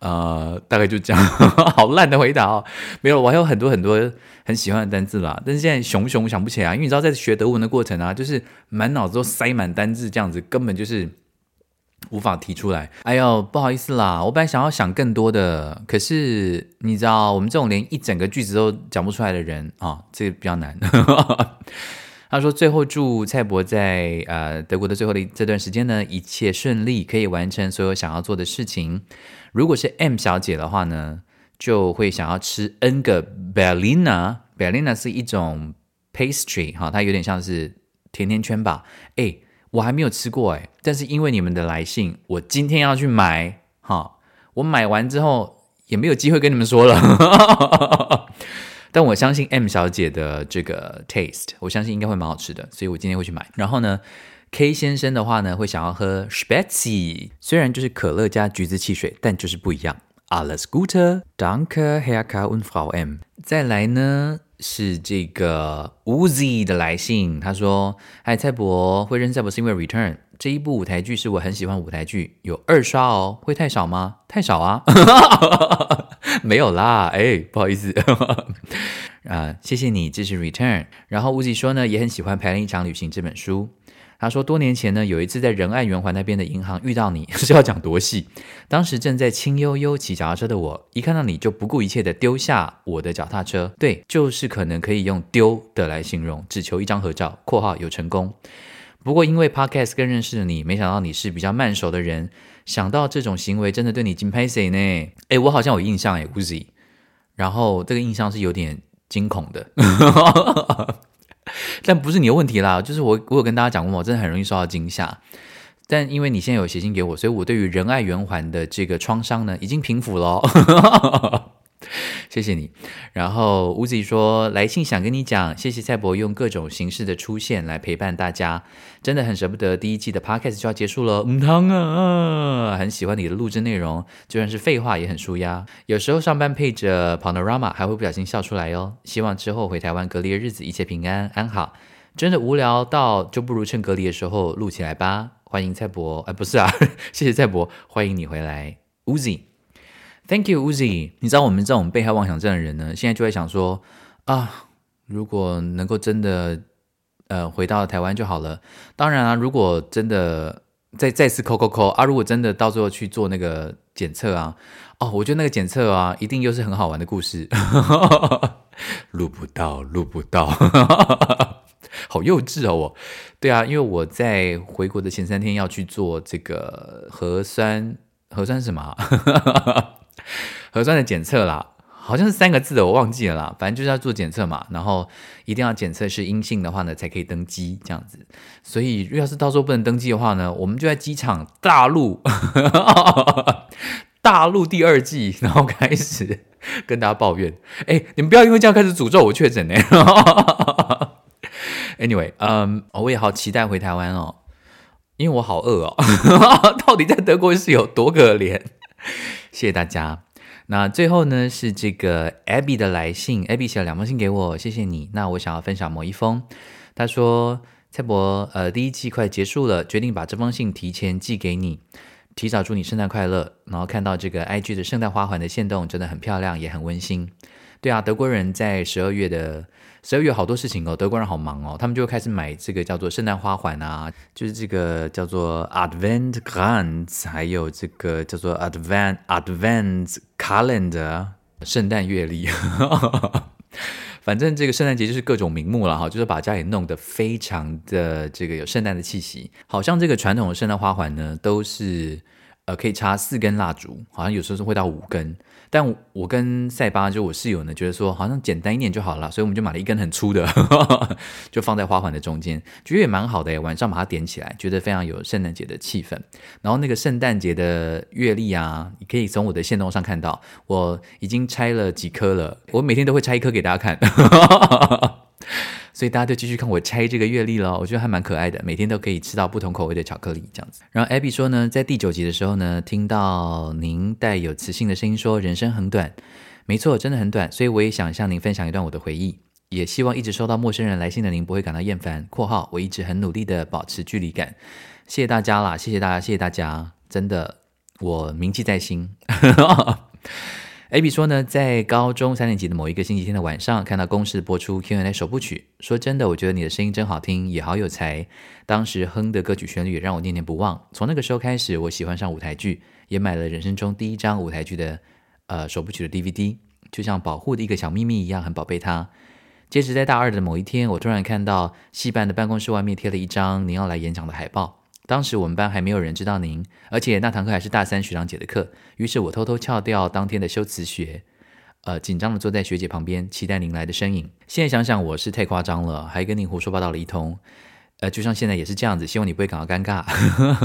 呃，大概就这样，好烂的回答哦。没有，我还有很多很多很喜欢的单字啦，但是现在熊熊想不起来，因为你知道在学德文的过程啊，就是满脑子都塞满单字，这样子根本就是。无法提出来，哎呦，不好意思啦，我本来想要想更多的，可是你知道，我们这种连一整个句子都讲不出来的人啊、哦，这个比较难。他说，最后祝蔡伯在呃德国的最后的这段时间呢，一切顺利，可以完成所有想要做的事情。如果是 M 小姐的话呢，就会想要吃 N 个 Berliner，Berliner 是一种 pastry 哈，它有点像是甜甜圈吧，哎。我还没有吃过哎，但是因为你们的来信，我今天要去买哈。我买完之后也没有机会跟你们说了，但我相信 M 小姐的这个 taste，我相信应该会蛮好吃的，所以我今天会去买。然后呢，K 先生的话呢，会想要喝 Spezi，虽然就是可乐加橘子汽水，但就是不一样。Alles Gute，Danke Herr K und Frau M。再来呢？是这个 Uzi 的来信，他说：“嗨，蔡博，会认蔡博是因为 Return 这一部舞台剧是我很喜欢舞台剧，有二刷哦，会太少吗？太少啊，没有啦，哎，不好意思，啊、呃，谢谢你支持 Return。然后 Uzi 说呢，也很喜欢《排练一场旅行》这本书。”他说，多年前呢，有一次在仁爱圆环那边的银行遇到你，是要讲多细？当时正在轻悠悠骑脚踏车的我，一看到你就不顾一切的丢下我的脚踏车，对，就是可能可以用丢的来形容，只求一张合照（括号有成功）。不过因为 Podcast 更认识了你，没想到你是比较慢熟的人，想到这种行为真的对你真歹势呢。诶，我好像有印象诶，Uzi，然后这个印象是有点惊恐的。但不是你的问题啦，就是我我有跟大家讲过，我真的很容易受到惊吓。但因为你现在有写信给我，所以我对于仁爱圆环的这个创伤呢，已经平复了。谢谢你。然后吴子怡说，来信想跟你讲，谢谢蔡伯用各种形式的出现来陪伴大家，真的很舍不得第一季的 podcast 就要结束了。嗯，汤啊，很喜欢你的录制内容，就算是废话也很舒压。有时候上班配着 Panorama 还会不小心笑出来哟。希望之后回台湾隔离的日子一切平安安好。真的无聊到就不如趁隔离的时候录起来吧。欢迎蔡伯，哎，不是啊，谢谢蔡伯，欢迎你回来，Uzi Thank you Uzi。你知道我们这种被害妄想症的人呢，现在就在想说啊，如果能够真的呃回到台湾就好了。当然啊，如果真的再再次扣扣扣啊，如果真的到最后去做那个检测啊，哦，我觉得那个检测啊，一定又是很好玩的故事。录不到，录不到。好幼稚哦，我，对啊，因为我在回国的前三天要去做这个核酸，核酸什么？核酸的检测啦，好像是三个字的，我忘记了啦。反正就是要做检测嘛，然后一定要检测是阴性的话呢，才可以登机这样子。所以，要是到时候不能登机的话呢，我们就在机场大陆，大陆第二季，然后开始跟大家抱怨。哎，你们不要因为这样开始诅咒我确诊呢。Anyway，嗯，我也好期待回台湾哦，因为我好饿哦。到底在德国是有多可怜？谢谢大家。那最后呢，是这个 Abby 的来信，Abby 写了两封信给我，谢谢你。那我想要分享某一封，他说：“蔡伯，呃，第一季快结束了，决定把这封信提前寄给你，提早祝你圣诞快乐。然后看到这个 IG 的圣诞花环的线动，真的很漂亮，也很温馨。对啊，德国人在十二月的。”十二月好多事情哦，德国人好忙哦，他们就开始买这个叫做圣诞花环啊，就是这个叫做 Advent Kranz，还有这个叫做 Advent Advent Calendar 圣诞月历。反正这个圣诞节就是各种名目了哈，就是把家里弄得非常的这个有圣诞的气息，好像这个传统的圣诞花环呢，都是呃可以插四根蜡烛，好像有时候是会到五根。但我跟塞巴就我室友呢，觉得说好像简单一点就好了，所以我们就买了一根很粗的，就放在花环的中间，觉得也蛮好的耶。晚上把它点起来，觉得非常有圣诞节的气氛。然后那个圣诞节的月历啊，你可以从我的线动上看到，我已经拆了几颗了，我每天都会拆一颗给大家看。所以大家就继续看我拆这个月历咯，我觉得还蛮可爱的，每天都可以吃到不同口味的巧克力这样子。然后 Abby 说呢，在第九集的时候呢，听到您带有磁性的声音说人生很短，没错，真的很短。所以我也想向您分享一段我的回忆，也希望一直收到陌生人来信的您不会感到厌烦。括号我一直很努力的保持距离感，谢谢大家啦，谢谢大家，谢谢大家，真的我铭记在心。Abby 说呢，在高中三年级的某一个星期天的晚上，看到公视播出 Q&A 首部曲。说真的，我觉得你的声音真好听，也好有才。当时哼的歌曲旋律也让我念念不忘。从那个时候开始，我喜欢上舞台剧，也买了人生中第一张舞台剧的呃首部曲的 DVD，就像保护的一个小秘密一样，很宝贝它。接着在大二的某一天，我突然看到系办的办公室外面贴了一张您要来演讲的海报。当时我们班还没有人知道您，而且那堂课还是大三学长姐的课，于是我偷偷翘掉当天的修辞学，呃，紧张的坐在学姐旁边，期待您来的身影。现在想想，我是太夸张了，还跟您胡说八道了一通，呃，就像现在也是这样子，希望你不会感到尴尬。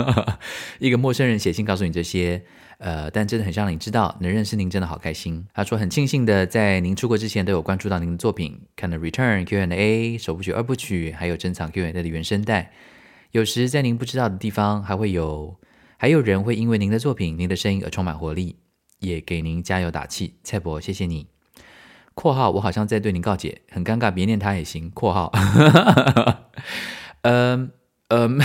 一个陌生人写信告诉你这些，呃，但真的很想让你知道，能认识您真的好开心。他说很庆幸的，在您出国之前都有关注到您的作品，看了《Return》Q&A 首部曲、二部曲，还有珍藏 Q&A 的原声带。有时在您不知道的地方，还会有还有人会因为您的作品、您的声音而充满活力，也给您加油打气。蔡伯，谢谢你。（括号我好像在对您告解，很尴尬，别念他也行。）（括号）嗯 嗯，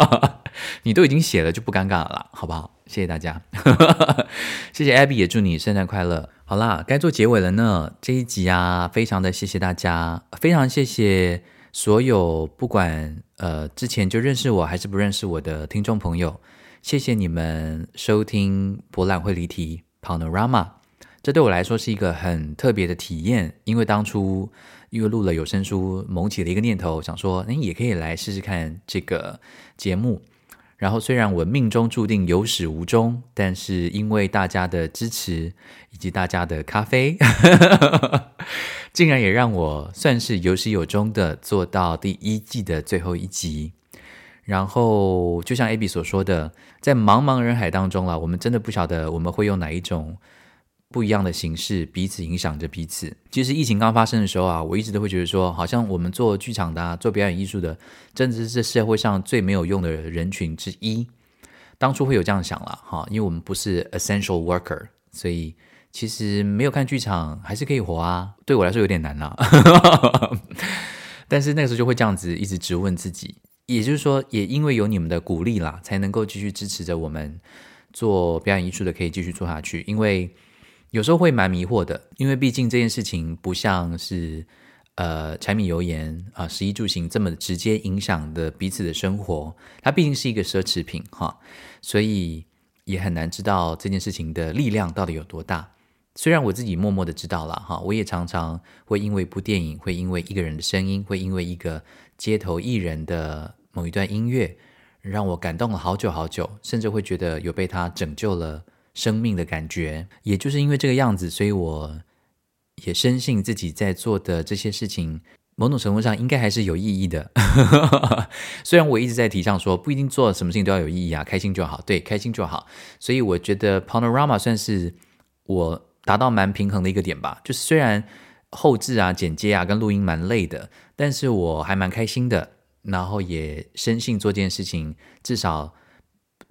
你都已经写了，就不尴尬了，好不好？谢谢大家，谢谢 Abby，也祝你圣诞快乐。好啦，该做结尾了呢。这一集啊，非常的谢谢大家，非常谢谢。所有不管呃之前就认识我还是不认识我的听众朋友，谢谢你们收听博览会离题 Panorama，这对我来说是一个很特别的体验，因为当初因为录了有声书，萌起了一个念头，想说，诶，也可以来试试看这个节目。然后虽然我命中注定有始无终，但是因为大家的支持以及大家的咖啡，竟然也让我算是有始有终的做到第一季的最后一集。然后就像 Abby 所说的，在茫茫人海当中啊，我们真的不晓得我们会用哪一种不一样的形式，彼此影响着彼此。其实疫情刚发生的时候啊，我一直都会觉得说，好像我们做剧场的、啊、做表演艺术的，真的是这社会上最没有用的人群之一。当初会有这样想了哈，因为我们不是 essential worker，所以其实没有看剧场还是可以活啊。对我来说有点难啦，但是那个时候就会这样子一直质问自己。也就是说，也因为有你们的鼓励啦，才能够继续支持着我们做表演艺术的，可以继续做下去。因为有时候会蛮迷惑的，因为毕竟这件事情不像是呃柴米油盐啊、食衣住行这么直接影响的彼此的生活，它毕竟是一个奢侈品哈，所以也很难知道这件事情的力量到底有多大。虽然我自己默默的知道了哈，我也常常会因为一部电影，会因为一个人的声音，会因为一个街头艺人的某一段音乐，让我感动了好久好久，甚至会觉得有被他拯救了。生命的感觉，也就是因为这个样子，所以我也深信自己在做的这些事情，某种程度上应该还是有意义的。虽然我一直在提倡说，不一定做什么事情都要有意义啊，开心就好，对，开心就好。所以我觉得 Panorama 算是我达到蛮平衡的一个点吧。就是虽然后置啊、剪接啊跟录音蛮累的，但是我还蛮开心的。然后也深信做这件事情，至少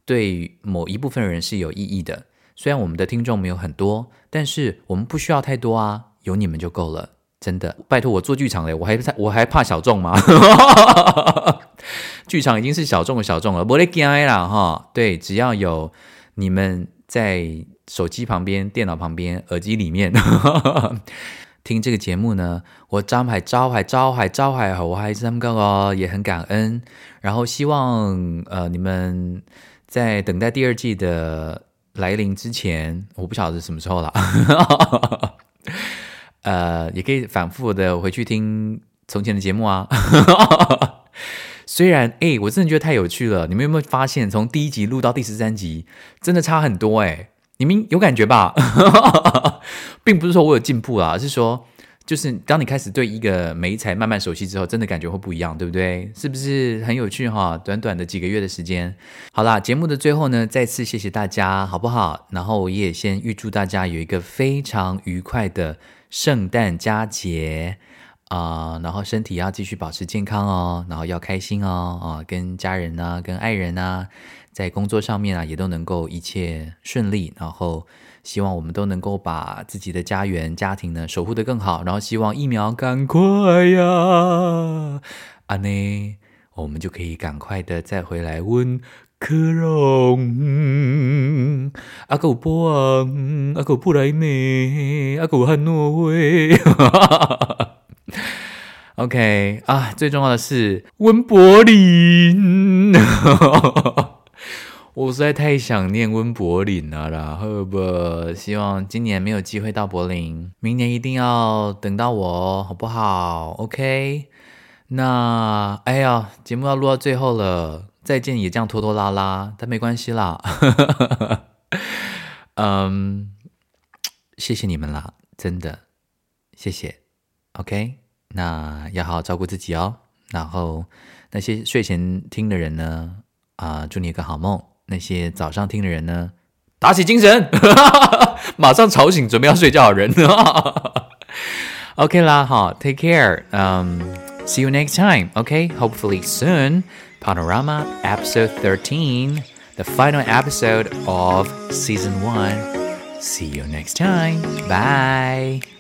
对某一部分人是有意义的。虽然我们的听众没有很多，但是我们不需要太多啊，有你们就够了，真的。拜托我做剧场嘞，我还我还怕小众吗？剧场已经是小众的小众了，不得惊啦哈。对，只要有你们在手机旁边、电脑旁边、耳机里面听这个节目呢，我招牌招牌招牌招牌好，我还是他们哥哥，也很感恩。然后希望呃你们在等待第二季的。来临之前，我不晓得什么时候了。呃，也可以反复的回去听从前的节目啊。虽然，哎，我真的觉得太有趣了。你们有没有发现，从第一集录到第十三集，真的差很多哎？你们有感觉吧？并不是说我有进步啊，而是说。就是当你开始对一个媒材慢慢熟悉之后，真的感觉会不一样，对不对？是不是很有趣哈？短短的几个月的时间，好啦，节目的最后呢，再次谢谢大家，好不好？然后我也先预祝大家有一个非常愉快的圣诞佳节啊、然后身体要继续保持健康哦，然后要开心哦，啊、跟家人啊，跟爱人啊，在工作上面啊，也都能够一切顺利，然后。希望我们都能够把自己的家园、家庭呢守护得更好，然后希望疫苗赶快呀，啊呢，我们就可以赶快的再回来温克隆，阿狗波啊，阿狗布莱内，阿狗汉诺威，OK 啊，最重要的是温柏林。我实在太想念温柏林了啦，好吧？希望今年没有机会到柏林，明年一定要等到我，好不好？OK。那哎呀，节目要录到最后了，再见也这样拖拖拉拉，但没关系啦。嗯，谢谢你们啦，真的，谢谢。OK，那要好好照顾自己哦。然后那些睡前听的人呢，啊、祝你一个好梦。那些早上听的人呢，打起精神，马上吵醒准备要睡觉的人。 OK 啦，好，Take care，嗯、um,，See you next time，OK，Hopefully、okay? soon。Paonorama Episode Thirteen, the final episode of Season One. See you next time. Bye.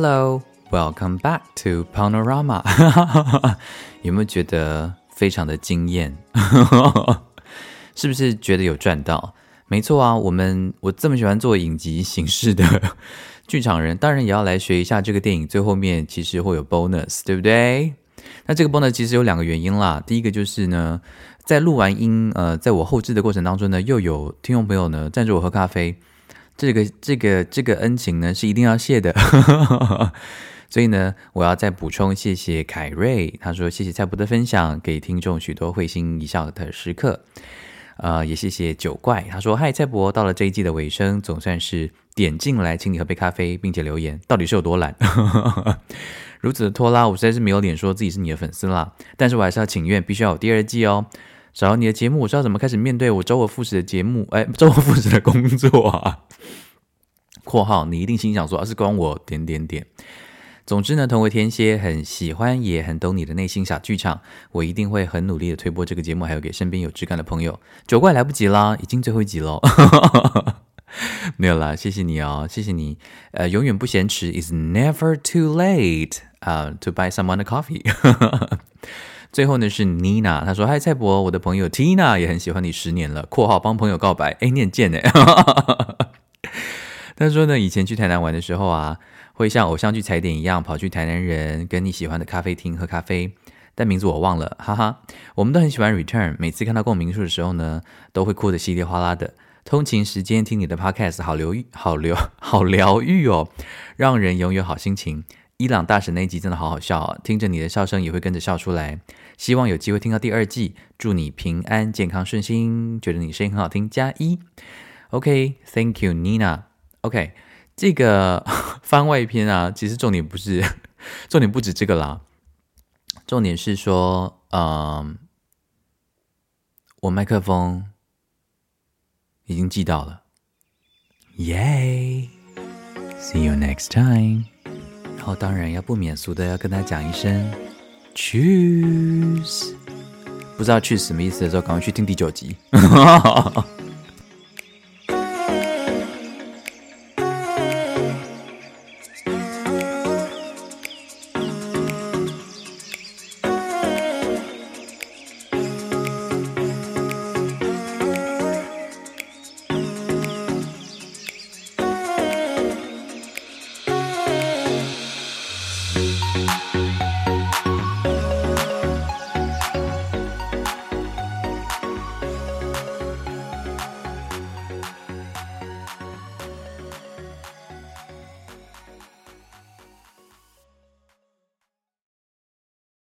Hello, welcome back to Panorama。有没有觉得非常的惊艳？是不是觉得有赚到？没错啊，我们我这么喜欢做影集形式的 剧场人，当然也要来学一下这个电影最后面其实会有 bonus，对不对？那这个 bonus 其实有两个原因啦。第一个就是呢，在录完音，呃，在我后置的过程当中呢，又有听众朋友呢赞助我喝咖啡。这个这个这个恩情呢是一定要谢的，所以呢，我要再补充谢谢凯瑞，他说谢谢蔡博的分享，给听众许多会心一笑的时刻，呃，也谢谢酒怪，他说嗨蔡博，到了这一季的尾声，总算是点进来请你喝杯咖啡，并且留言，到底是有多懒，如此的拖拉，我实在是没有脸说自己是你的粉丝啦，但是我还是要请愿，必须要有第二季哦。找到你的节目，我知道怎么开始面对我周而复始的节目，哎，周而复始的工作啊。括号，你一定心想说，啊，是关我点点点。总之呢，同为天蝎，很喜欢也很懂你的内心小剧场，我一定会很努力的推播这个节目，还有给身边有质感的朋友。酒怪来不及啦，已经最后一集喽。没有啦，谢谢你哦，谢谢你。呃，永远不嫌迟，is never too late 啊，to buy someone a coffee。最后呢是 Nina，她说：“嗨，蔡伯，我的朋友 Tina 也很喜欢你十年了。”（括号帮朋友告白，哎，你很贱哎。）他说呢，以前去台南玩的时候啊，会像偶像剧踩点一样跑去台南人跟你喜欢的咖啡厅喝咖啡，但名字我忘了，哈哈。我们都很喜欢 Return，每次看到共鸣处的时候呢，都会哭得稀里哗啦的。通勤时间听你的 Podcast，好疗愈，好疗，好疗愈哦，让人拥有好心情。伊朗大使那集真的好好笑啊！听着你的笑声也会跟着笑出来。希望有机会听到第二季，祝你平安健康顺心。觉得你声音很好听，加一。OK，Thank you，Nina。OK，这个番外篇啊，其实重点不是，重点不止这个啦。重点是说，嗯，我麦克风已经寄到了。Yay！See you next time。哦当然要不免俗的要跟他讲一声 Cheers，不知道 Cheers 什么意思的时候，赶快去听第九集。